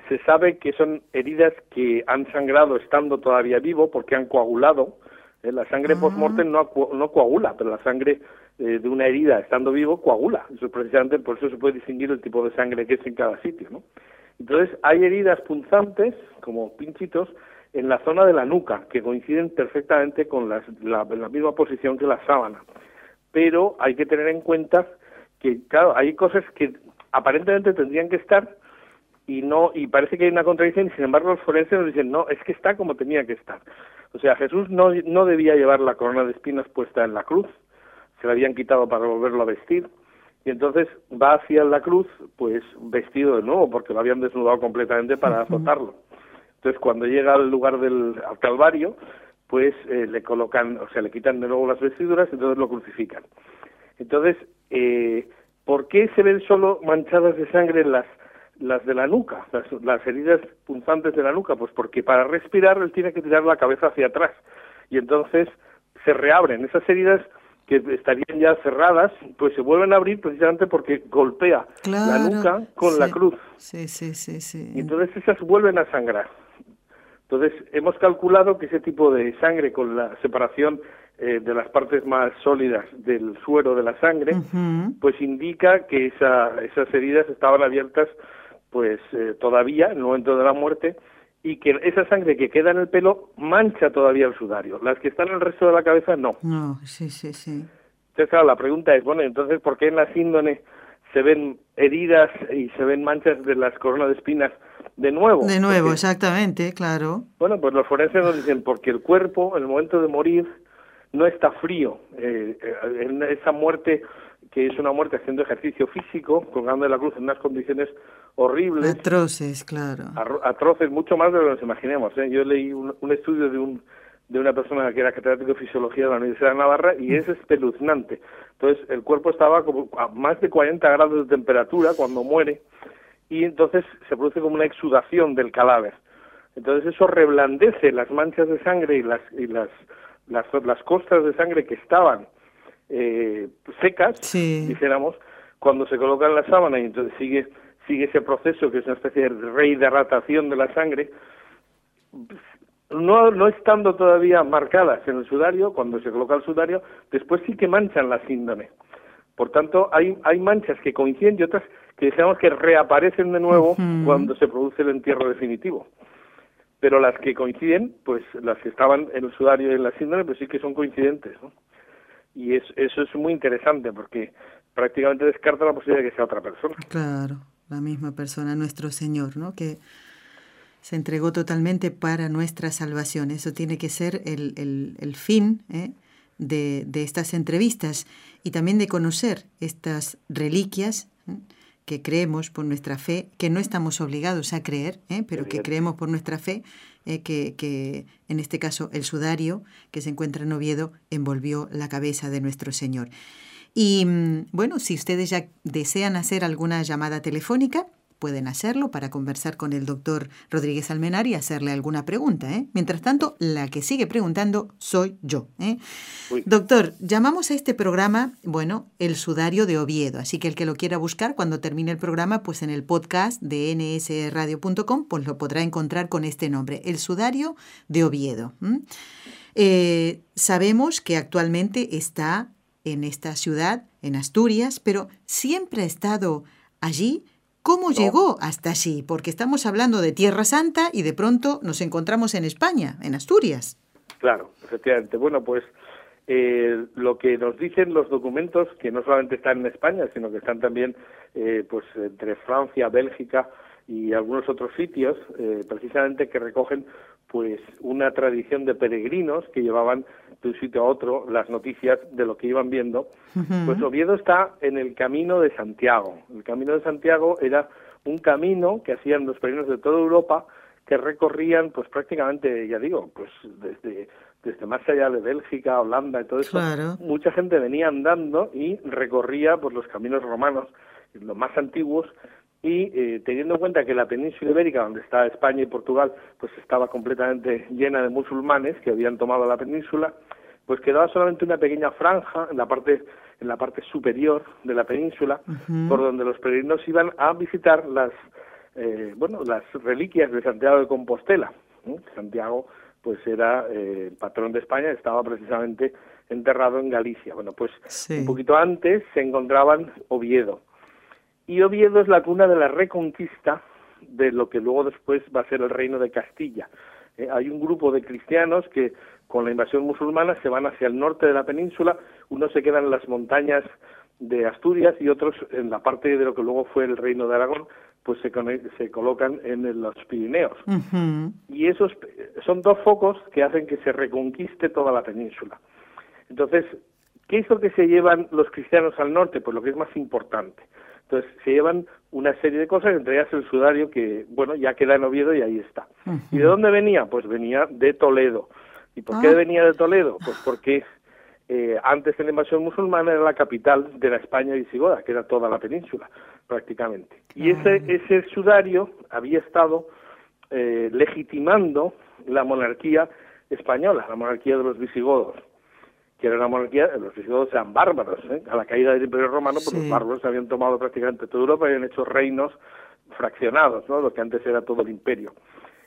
se sabe que son heridas que han sangrado estando todavía vivo porque han coagulado. Eh, la sangre post-mortem no, no coagula, pero la sangre eh, de una herida estando vivo coagula. Eso precisamente por eso se puede distinguir el tipo de sangre que es en cada sitio. ¿no? Entonces hay heridas punzantes, como pinchitos, en la zona de la nuca, que coinciden perfectamente con la, la misma posición que la sábana. Pero hay que tener en cuenta que, claro, hay cosas que aparentemente tendrían que estar, y no y parece que hay una contradicción y sin embargo los forenses nos dicen no es que está como tenía que estar. O sea Jesús no no debía llevar la corona de espinas puesta en la cruz se la habían quitado para volverlo a vestir y entonces va hacia la cruz pues vestido de nuevo porque lo habían desnudado completamente para azotarlo. Entonces cuando llega al lugar del calvario pues eh, le colocan o sea le quitan de nuevo las vestiduras y entonces lo crucifican. Entonces eh, ¿por qué se ven solo manchadas de sangre en las las de la nuca, las, heridas punzantes de la nuca, pues porque para respirar él tiene que tirar la cabeza hacia atrás y entonces se reabren esas heridas que estarían ya cerradas, pues se vuelven a abrir precisamente porque golpea la nuca con la cruz. Sí, sí, sí, sí. Y entonces esas vuelven a sangrar. Entonces hemos calculado que ese tipo de sangre con la separación eh, de las partes más sólidas del suero de la sangre, pues indica que esa, esas heridas estaban abiertas pues eh, todavía en el momento de la muerte y que esa sangre que queda en el pelo mancha todavía el sudario. Las que están en el resto de la cabeza no. No, sí, sí, sí. Entonces, claro, la pregunta es, bueno, entonces, ¿por qué en la síndone se ven heridas y se ven manchas de las coronas de espinas de nuevo. De nuevo, exactamente, claro. Bueno, pues los forenses nos dicen, porque el cuerpo, en el momento de morir, no está frío. Eh, en esa muerte, que es una muerte haciendo ejercicio físico, colgando de la cruz en unas condiciones horribles. Atroces, claro. Atroces, mucho más de lo que nos imaginemos. ¿eh? Yo leí un, un estudio de un de una persona que era catedrático de fisiología de la Universidad de Navarra y es espeluznante. Entonces, el cuerpo estaba como a más de 40 grados de temperatura cuando muere y entonces se produce como una exudación del cadáver. Entonces, eso reblandece las manchas de sangre y las, y las, las, las costras de sangre que estaban eh, secas, dijéramos, cuando se coloca en la sábana y entonces sigue, sigue ese proceso que es una especie de rehidratación de la sangre, no, no estando todavía marcadas en el sudario, cuando se coloca el sudario, después sí que manchan la síndrome. Por tanto, hay, hay manchas que coinciden y otras que digamos que reaparecen de nuevo cuando se produce el entierro definitivo. Pero las que coinciden, pues las que estaban en el sudario y en la síndrome, pues sí que son coincidentes. ¿no? Y es, eso es muy interesante porque prácticamente descarta la posibilidad de que sea otra persona. Claro, la misma persona, nuestro Señor, ¿no? Que se entregó totalmente para nuestra salvación. Eso tiene que ser el, el, el fin ¿eh? de, de, estas entrevistas y también de conocer estas reliquias ¿eh? que creemos por nuestra fe, que no estamos obligados a creer, ¿eh? pero que creemos por nuestra fe, que, que en este caso el sudario que se encuentra en Oviedo envolvió la cabeza de nuestro Señor. Y mm, bueno, si ustedes ya desean hacer alguna llamada telefónica, pueden hacerlo para conversar con el doctor Rodríguez Almenar y hacerle alguna pregunta. ¿eh? Mientras tanto, la que sigue preguntando soy yo. ¿eh? Doctor, llamamos a este programa, bueno, el sudario de Oviedo, así que el que lo quiera buscar cuando termine el programa, pues en el podcast de nsradio.com, pues lo podrá encontrar con este nombre, el sudario de Oviedo. Eh, sabemos que actualmente está en esta ciudad, en Asturias, pero siempre ha estado allí ¿Cómo llegó hasta allí? Porque estamos hablando de Tierra Santa y de pronto nos encontramos en España, en Asturias. Claro, efectivamente. Bueno, pues eh, lo que nos dicen los documentos, que no solamente están en España, sino que están también eh, pues entre Francia, Bélgica y algunos otros sitios, eh, precisamente que recogen pues una tradición de peregrinos que llevaban de un sitio a otro las noticias de lo que iban viendo. Pues Oviedo está en el camino de Santiago. El camino de Santiago era un camino que hacían los peregrinos de toda Europa que recorrían pues prácticamente, ya digo, pues desde desde más allá de Bélgica, Holanda y todo eso, mucha gente venía andando y recorría pues los caminos romanos, los más antiguos, y eh, teniendo en cuenta que la península ibérica, donde está España y Portugal, pues estaba completamente llena de musulmanes que habían tomado la península, pues quedaba solamente una pequeña franja en la parte en la parte superior de la península, por donde los peregrinos iban a visitar las eh, bueno las reliquias de Santiago de Compostela. Santiago pues era eh, el patrón de España, estaba precisamente enterrado en Galicia. Bueno, pues un poquito antes se encontraban Oviedo y Oviedo es la cuna de la reconquista de lo que luego después va a ser el reino de Castilla. Eh, hay un grupo de cristianos que con la invasión musulmana se van hacia el norte de la península, unos se quedan en las montañas de Asturias y otros en la parte de lo que luego fue el reino de Aragón, pues se, se colocan en los Pirineos. Y esos son dos focos que hacen que se reconquiste toda la península. Entonces, ¿qué es lo que se llevan los cristianos al norte? Pues lo que es más importante. Entonces se llevan una serie de cosas, entre ellas el sudario que, bueno, ya queda en Oviedo y ahí está. ¿Y de dónde venía? Pues venía de Toledo. ¿Y por qué ah. venía de Toledo? Pues porque eh, antes de la invasión musulmana era la capital de la España visigoda, que era toda la península, prácticamente. Y ese, ese sudario había estado eh, legitimando la monarquía española, la monarquía de los visigodos que era una monarquía, los visigodos eran bárbaros. ¿eh? A la caída del Imperio Romano, pues los bárbaros habían tomado prácticamente toda Europa y habían hecho reinos fraccionados, ¿no? lo que antes era todo el imperio.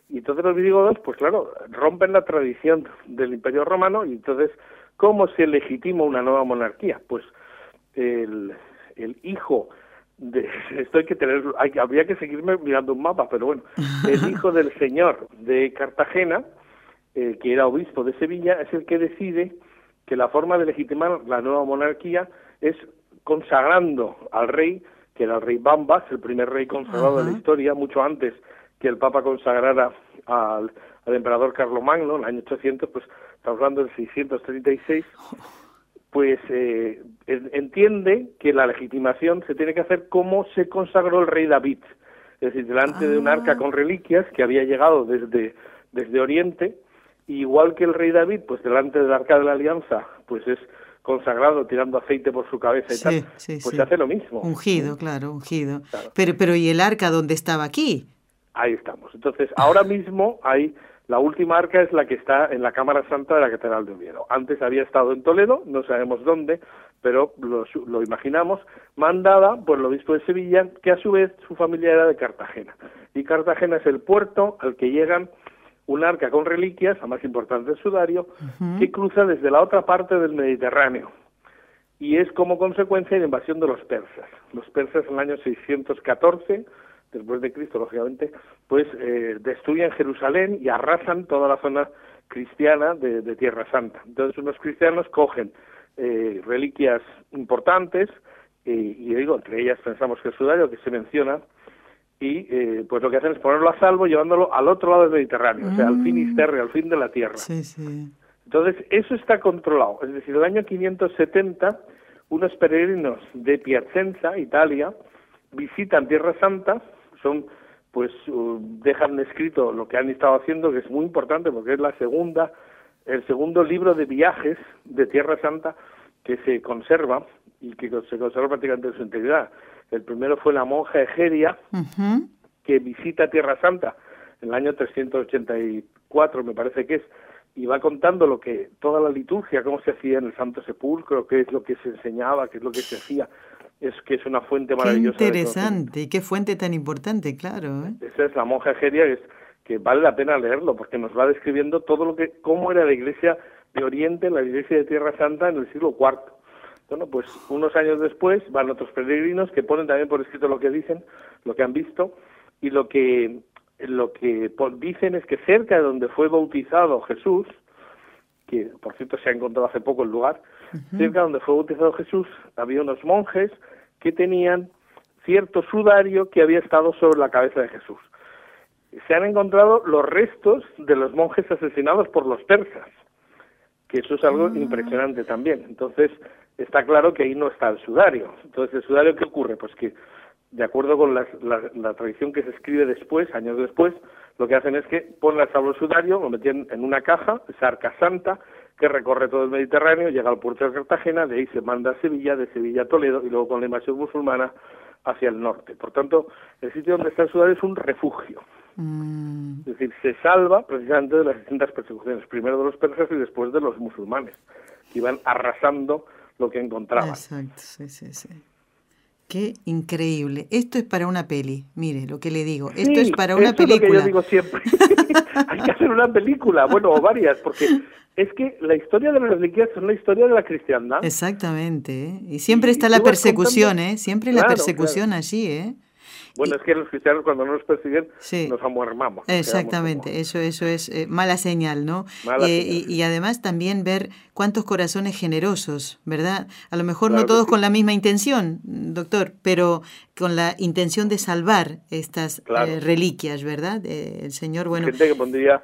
Y entonces los visigodos, pues claro, rompen la tradición del Imperio Romano y entonces, ¿cómo se legitima una nueva monarquía? Pues el, el hijo de, <laughs> esto hay que tener, hay, habría que seguirme mirando un mapa, pero bueno, el <laughs> hijo del señor de Cartagena, eh, que era obispo de Sevilla, es el que decide que la forma de legitimar la nueva monarquía es consagrando al rey, que era el rey Bambas, el primer rey consagrado de la historia, mucho antes que el Papa consagrara al, al emperador Carlomagno en el año 800, pues estamos hablando del 636, pues eh, entiende que la legitimación se tiene que hacer como se consagró el rey David, es decir, delante de un arca Ah. con reliquias que había llegado desde, desde Oriente, igual que el rey David, pues delante del arca de la alianza, pues es consagrado tirando aceite por su cabeza y Sí, tal, sí, pues sí. se hace lo mismo. Ungido, claro, ungido. Claro. Pero, pero ¿y el arca dónde estaba aquí? Ahí estamos. Entonces, ahora <laughs> mismo hay la última arca es la que está en la Cámara Santa de la Catedral de Oviedo. Antes había estado en Toledo, no sabemos dónde, pero lo, lo imaginamos, mandada por el obispo de Sevilla, que a su vez su familia era de Cartagena. Y Cartagena es el puerto al que llegan un arca con reliquias, la más importante del sudario, que cruza desde la otra parte del Mediterráneo. Y es como consecuencia de la invasión de los persas. Los persas en el año 614 después de Cristo, lógicamente, pues eh, destruyen Jerusalén y arrasan toda la zona cristiana de, de Tierra Santa. Entonces unos cristianos cogen eh, reliquias importantes, eh, y digo, entre ellas pensamos que el sudario que se menciona, y eh, pues lo que hacen es ponerlo a salvo llevándolo al otro lado del Mediterráneo, o sea, al finisterre, al fin de la tierra. Sí, sí. Entonces, eso está controlado. Es decir, el año 570, unos peregrinos de Piacenza, Italia, visitan Tierra Santa, son, pues, uh, dejan escrito lo que han estado haciendo, que es muy importante porque es la segunda, el segundo libro de viajes de Tierra Santa que se conserva y que se conserva prácticamente en su integridad. El primero fue la monja Egeria, que visita Tierra Santa en el año 384, me parece que es, y va contando lo que toda la liturgia, cómo se hacía en el Santo Sepulcro, qué es lo que se enseñaba, qué es lo que se hacía, es que es una fuente Qué maravillosa. de interesante y qué fuente tan importante, claro. ¿eh? Esa es la monja Egeria, que, es, que vale la pena leerlo, porque nos va describiendo todo lo que, cómo era la iglesia de Oriente, la iglesia de Tierra Santa en el siglo IV. Bueno, pues unos años después van otros peregrinos que ponen también por escrito lo que dicen, lo que han visto, y lo que lo que dicen es que cerca de donde fue bautizado Jesús, que por cierto se ha encontrado hace poco el lugar, cerca de donde fue bautizado Jesús había unos monjes que tenían cierto sudario que había estado sobre la cabeza de Jesús. Se han encontrado los restos de los monjes asesinados por los persas, que eso es algo impresionante también. Entonces, está claro que ahí no está el sudario. Entonces, ¿el sudario qué ocurre? Pues que, de acuerdo con la, la tradición que se escribe después, años después, lo que hacen es que ponen al el sudario, lo meten en una caja, esa arca santa, que recorre todo el Mediterráneo, llega al puerto de Cartagena, de ahí se manda a Sevilla, de Sevilla a Toledo, y luego con la invasión musulmana hacia el norte. Por tanto, el sitio donde está el sudario es un refugio. Mm, Es decir, se salva precisamente de las distintas persecuciones, primero de los persas y después de los musulmanes, que iban arrasando lo que encontraban. exacto, sí, sí, sí. Qué increíble. Esto es para una peli. Mire lo que le digo. Esto es para una eso es lo que película. yo digo siempre. <laughs> Hay que hacer una película, bueno, o varias, porque es que la historia de las reliquias es una historia de la cristiandad. Exactamente. ¿eh? Y siempre Y está la persecución, contando- ¿eh? Siempre la Claro, persecución allí, ¿eh? Bueno, es que los cristianos cuando no nos persiguen Sí. nos amuermamos. Exactamente, como- eso, eso es eh, mala señal, ¿no? Mala Eh, señal. y, y además también ver cuántos corazones generosos, ¿verdad? A lo mejor Claro no todos sí. con la misma intención, doctor, pero con la intención de salvar estas Claro. eh, reliquias, ¿verdad? Eh, el Señor, bueno, gente que pondría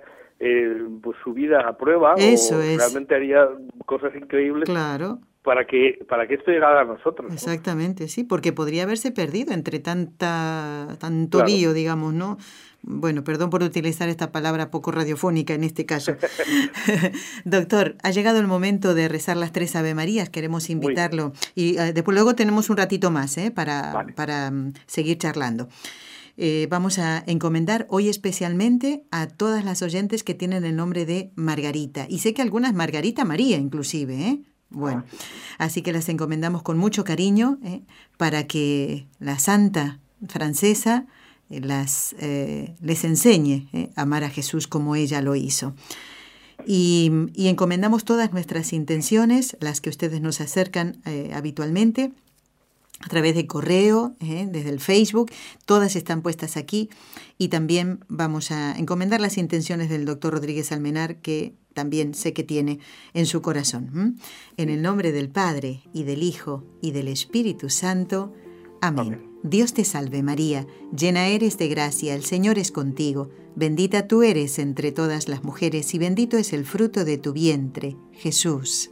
pues su vida a prueba Eso o es. realmente haría cosas increíbles claro, para que para que esto llegara a nosotros. ¿no? exactamente, sí, porque podría haberse perdido entre tanta tanto Claro. lío, digamos, ¿no? Bueno, perdón por utilizar esta palabra poco radiofónica en este caso. <laughs> <laughs> Doctor, ha llegado el momento de rezar las tres Ave Marías. Queremos invitarlo. Y eh, después luego tenemos un ratito más ¿eh? para, Vale. para mm, seguir charlando. Eh, vamos a encomendar hoy especialmente a todas las oyentes que tienen el nombre de Margarita. Y sé que algunas Margarita María inclusive. ¿eh? Bueno, así que las encomendamos con mucho cariño ¿eh? para que la santa francesa eh, las, eh, les enseñe ¿eh? a amar a Jesús como ella lo hizo. Y, y encomendamos todas nuestras intenciones, las que ustedes nos acercan habitualmente, a través de correo, eh, desde el Facebook, todas están puestas aquí y también vamos a encomendar las intenciones del doctor Rodríguez Almenar que también sé que tiene en su corazón. En el nombre del Padre y del Hijo y del Espíritu Santo. Amén. Amén. Dios te salve María, llena eres de gracia, el Señor es contigo, bendita tú eres entre todas las mujeres y bendito es el fruto de tu vientre, Jesús.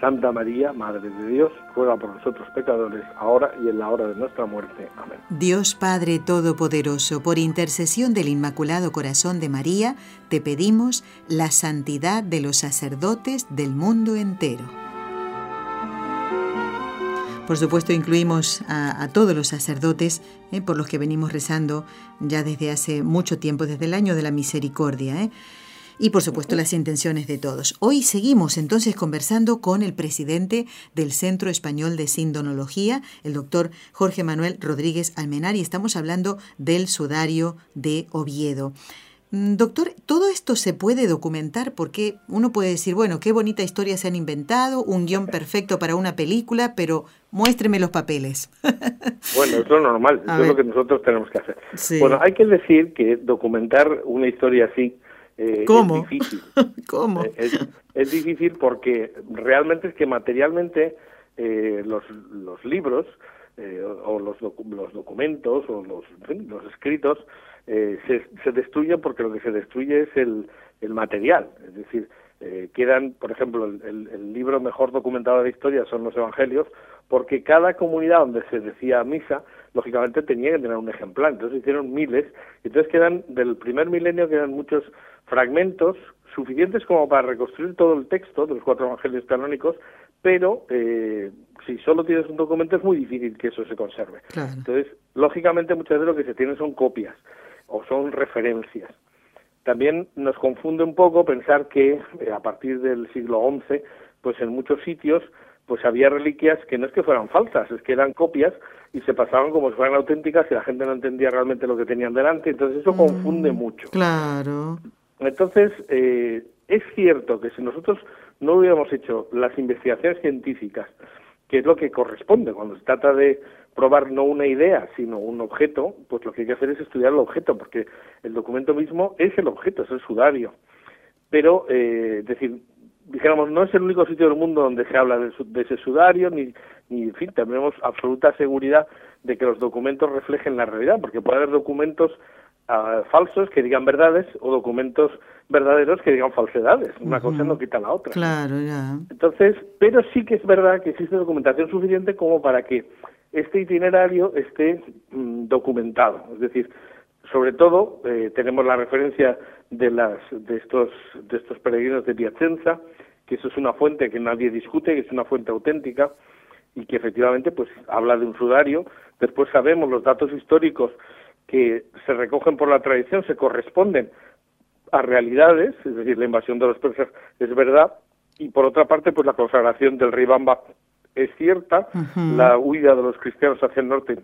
Santa María, Madre de Dios, ruega por nosotros pecadores, ahora y en la hora de nuestra muerte. Amén. Dios Padre Todopoderoso, por intercesión del Inmaculado Corazón de María, te pedimos la santidad de los sacerdotes del mundo entero. Por supuesto, incluimos a, todos los sacerdotes eh, por los que venimos rezando ya desde hace mucho tiempo, desde el año de la misericordia. Eh y por supuesto las intenciones de todos. Hoy seguimos entonces conversando con el presidente del Centro Español de Sindonología, el doctor Jorge Manuel Rodríguez Almenar, y estamos hablando del sudario de Oviedo. Mm, doctor, todo esto se puede documentar porque uno puede decir, bueno, qué bonita historia se han inventado, un guion perfecto para una película, pero muéstreme los papeles. <laughs> bueno, eso es normal, eso es lo que nosotros tenemos que hacer. Bueno, hay que decir que documentar una historia así eh, ¿Cómo? es difícil. <laughs> ¿Cómo? Eh, es, difícil porque realmente es que materialmente eh, los, los libros o los, los documentos o los, los escritos se, se destruyen porque lo que se destruye es el, el material. Es decir, quedan, por ejemplo, el, el, libro mejor documentado de la historia son los evangelios, porque cada comunidad donde se decía misa, lógicamente tenía que tener un ejemplar. Entonces hicieron miles, entonces quedan, del primer milenio quedan muchos fragmentos suficientes como para reconstruir todo el texto de los cuatro evangelios canónicos, pero eh, si solo tienes un documento es muy difícil que eso se conserve. Entonces, lógicamente muchas veces lo que se tiene son copias o son referencias. También nos confunde un poco pensar que eh, a partir del siglo XI, pues en muchos sitios pues había reliquias que no es que fueran falsas, es que eran copias y se pasaban como si fueran auténticas y la gente no entendía realmente lo que tenían delante, entonces eso confunde mm, mucho. Claro. Entonces, eh, es cierto que si nosotros no hubiéramos hecho las investigaciones científicas, que es lo que corresponde cuando se trata de probar no una idea, sino un objeto, pues lo que hay que hacer es estudiar el objeto, porque el documento mismo es el objeto, es el sudario. Pero, eh, decir, dijéramos, no es el único sitio del mundo donde se habla de, de, ese sudario, ni, ni, en fin, tenemos absoluta seguridad de que los documentos reflejen la realidad, porque puede haber documentos falsos que digan verdades o documentos verdaderos que digan falsedades. Una cosa no quita la otra. Claro, ya. Entonces, pero sí que es verdad que existe documentación suficiente como para que este itinerario esté mm, documentado. Es decir, sobre todo eh, tenemos la referencia de las de estos de estos peregrinos de Piacenza, que eso es una fuente que nadie discute, que es una fuente auténtica y que efectivamente pues habla de un sudario. Después sabemos los datos históricos que se recogen por la tradición se corresponden a realidades, es decir, la invasión de los persas es verdad, y por otra parte, pues la consagración del rey Bamba es cierta, la huida de los cristianos hacia el norte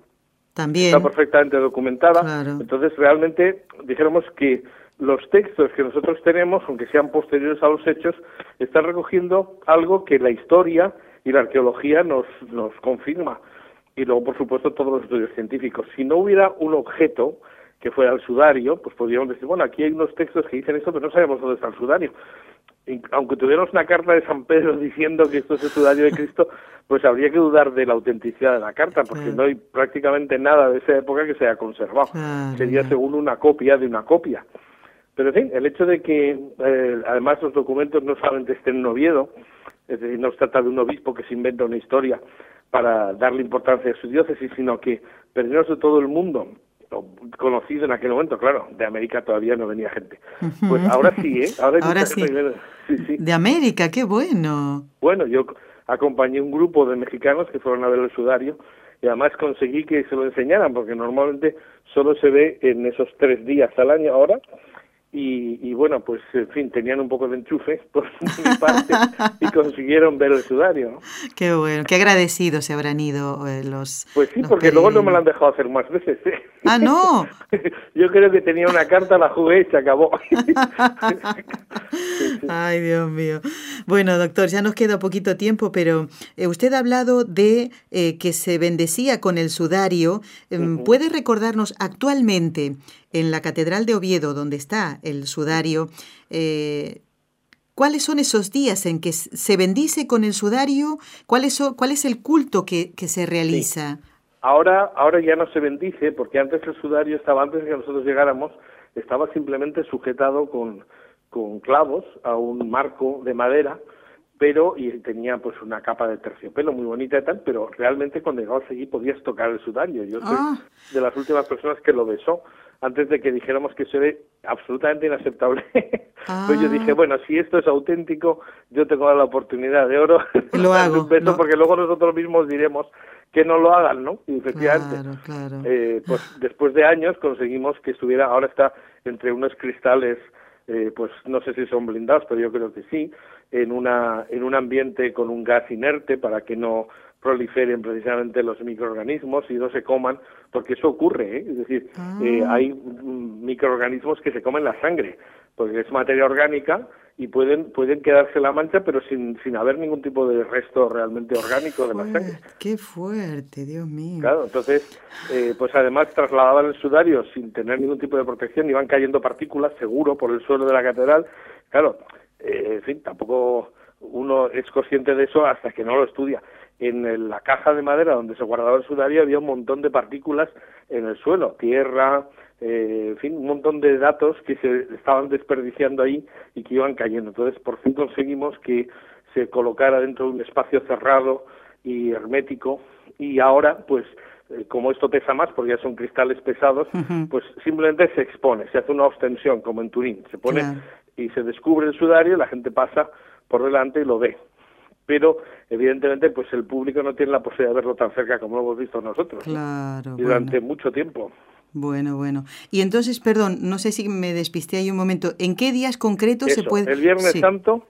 también. está perfectamente documentada. Entonces, realmente, dijéramos que los textos que nosotros tenemos, aunque sean posteriores a los hechos, están recogiendo algo que la historia y la arqueología nos, nos confirma y luego, por supuesto, todos los estudios científicos. Si no hubiera un objeto que fuera el sudario, pues podríamos decir, bueno, aquí hay unos textos que dicen esto, pero no sabemos dónde está el sudario. Y aunque tuviéramos una carta de San Pedro <laughs> diciendo que esto es el sudario de Cristo, pues habría que dudar de la autenticidad de la carta, porque no hay prácticamente nada de esa época que se haya conservado. Sería según una copia de una copia. Pero en fin, el hecho de que eh, además los documentos no solamente estén en Oviedo, es decir, no se trata de un obispo que se inventa una historia, para darle importancia a su diócesis, sino que peregrinos de todo el mundo, conocido en aquel momento, claro, de América todavía no venía gente. Pues ahora sí, ¿eh? <laughs> Ahora, sí. De América, qué bueno. Bueno, yo acompañé un grupo de mexicanos que fueron a ver el sudario y además conseguí que se lo enseñaran, porque normalmente solo se ve en esos tres días al año ahora, y, bueno, pues en fin, tenían un poco de enchufe <laughs> por mi parte y consiguieron ver el sudario. Qué bueno, qué agradecidos se habrán ido eh, los... Pues sí, porque luego no me lo han dejado hacer más veces. ¿eh? Ah, no. <laughs> Yo creo que tenía una carta, la jugué y se acabó. <laughs> Ay, Dios mío. Bueno, doctor, ya nos queda poquito tiempo, pero eh, usted ha hablado de que se bendecía con el sudario. Em, ¿Puede recordarnos actualmente en la Catedral de Oviedo, donde está el sudario, eh, ¿cuáles son esos días en que se bendice con el sudario? ¿Cuál es, cuál es el culto que, se realiza? Ahora, ahora ya no se bendice, porque antes el sudario estaba, antes de que nosotros llegáramos, estaba simplemente sujetado con, con clavos a un marco de madera, pero y tenía pues una capa de terciopelo muy bonita y tal, pero realmente cuando llegabas allí podías tocar el sudario. Yo soy ah. de las últimas personas que lo besó antes de que dijéramos que se ve absolutamente inaceptable. <laughs> pues yo dije, ah. bueno, si esto es auténtico, yo tengo la oportunidad de oro. <laughs> Lo hago. Porque luego nosotros mismos diremos que no lo hagan, ¿no? Y efectivamente, Eh, pues después de años conseguimos que estuviera, ahora está entre unos cristales, eh, pues no sé si son blindados, pero yo creo que sí, en, una, en un ambiente con un gas inerte para que no proliferen precisamente los microorganismos y no se coman, porque eso ocurre, ¿eh? es decir, eh, ah. hay microorganismos que se comen la sangre, porque es materia orgánica y pueden pueden quedarse la mancha, pero sin, sin haber ningún tipo de resto realmente orgánico de la sangre. Qué fuerte, Dios mío. Claro, entonces, eh, pues además trasladaban el sudario sin tener ningún tipo de protección, iban cayendo partículas, seguro, por el suelo de la catedral. Claro, en fin, tampoco uno es consciente de eso hasta que no lo estudia en la caja de madera donde se guardaba el sudario había un montón de partículas en el suelo, tierra, eh, en fin, un montón de datos que se estaban desperdiciando ahí y que iban cayendo. Entonces, por fin conseguimos que se colocara dentro de un espacio cerrado y hermético. Y ahora, pues, eh, como esto pesa más porque ya son cristales pesados, pues simplemente se expone, se hace una ostensión como en Turín, se pone y se descubre el sudario, la gente pasa por delante y lo ve. Pero evidentemente pues el público no tiene la posibilidad de verlo tan cerca como lo hemos visto nosotros claro, durante mucho tiempo bueno, bueno. Y entonces, perdón, no sé si me despisté ahí un momento. ¿En qué días concretos se puede...? el Viernes Santo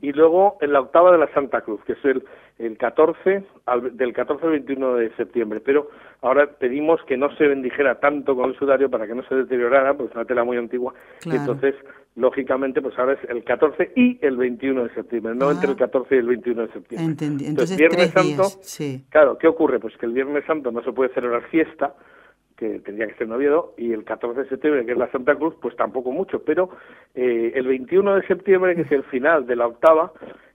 y luego en la octava de la Santa Cruz, que es el, el 14, del 14 al 21 de septiembre. Pero ahora pedimos que no se bendijera tanto con el sudario para que no se deteriorara, porque es una tela muy antigua. Entonces, lógicamente, pues ahora es el 14 y el 21 de septiembre, no entre el 14 y el 21 de septiembre. Entendí. Entonces, Viernes Santo, sí. claro, ¿qué ocurre? Pues que el Viernes Santo no se puede celebrar fiesta, que tendría que ser en Oviedo, y el 14 de septiembre, que es la Santa Cruz, pues tampoco mucho, pero eh, el 21 de septiembre, que es el final de la octava,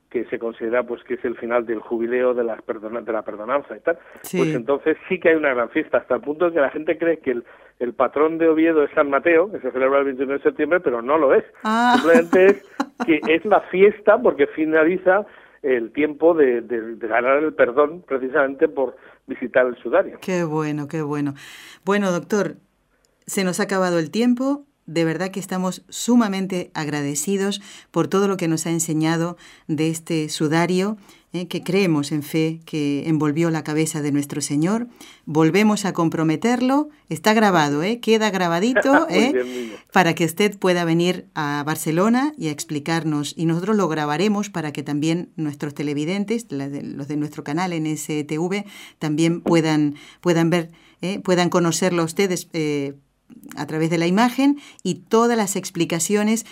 que se considera pues que es el final del jubileo de, las de la perdonanza y tal, pues entonces sí que hay una gran fiesta, hasta el punto de que la gente cree que el, el patrón de Oviedo es San Mateo, que se celebra el 21 de septiembre, pero no lo es. Ah. Simplemente es que es la fiesta porque finaliza el tiempo de, de, ganar el perdón precisamente por visitar el sudario. Qué bueno, qué bueno. Bueno, doctor, se nos ha acabado el tiempo. De verdad que estamos sumamente agradecidos por todo lo que nos ha enseñado de este sudario, eh, que creemos en fe que envolvió la cabeza de nuestro Señor. Volvemos a comprometerlo. Está grabado, ¿eh? queda grabadito <laughs> ¿eh? para que usted pueda venir a Barcelona y a explicarnos. Y nosotros lo grabaremos para que también nuestros televidentes, los de nuestro canal en STV, también puedan, puedan ver, ¿eh? puedan conocerlo a ustedes a través de la imagen y todas las explicaciones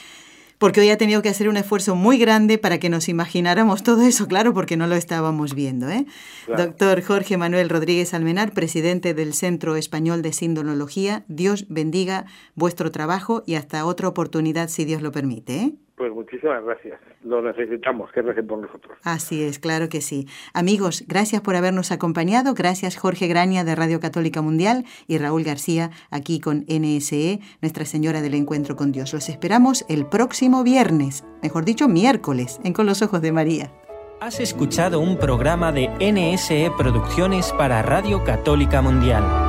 porque hoy ha tenido que hacer un esfuerzo muy grande para que nos imagináramos todo eso, claro, porque no lo estábamos viendo. ¿eh? Doctor Jorge Manuel Rodríguez Almenar, presidente del Centro Español de Sindonología, Dios bendiga vuestro trabajo y hasta otra oportunidad, si Dios lo permite. ¿eh? Pues muchísimas gracias. Lo necesitamos, que recen por nosotros. Así es, claro que sí. Amigos, gracias por habernos acompañado. Gracias Jorge Graña de Radio Católica Mundial y Raúl García aquí con NSE, Nuestra Señora del Encuentro con Dios. Los esperamos el próximo viernes, mejor dicho miércoles, en Con los Ojos de María. Has escuchado un programa de NSE Producciones para Radio Católica Mundial.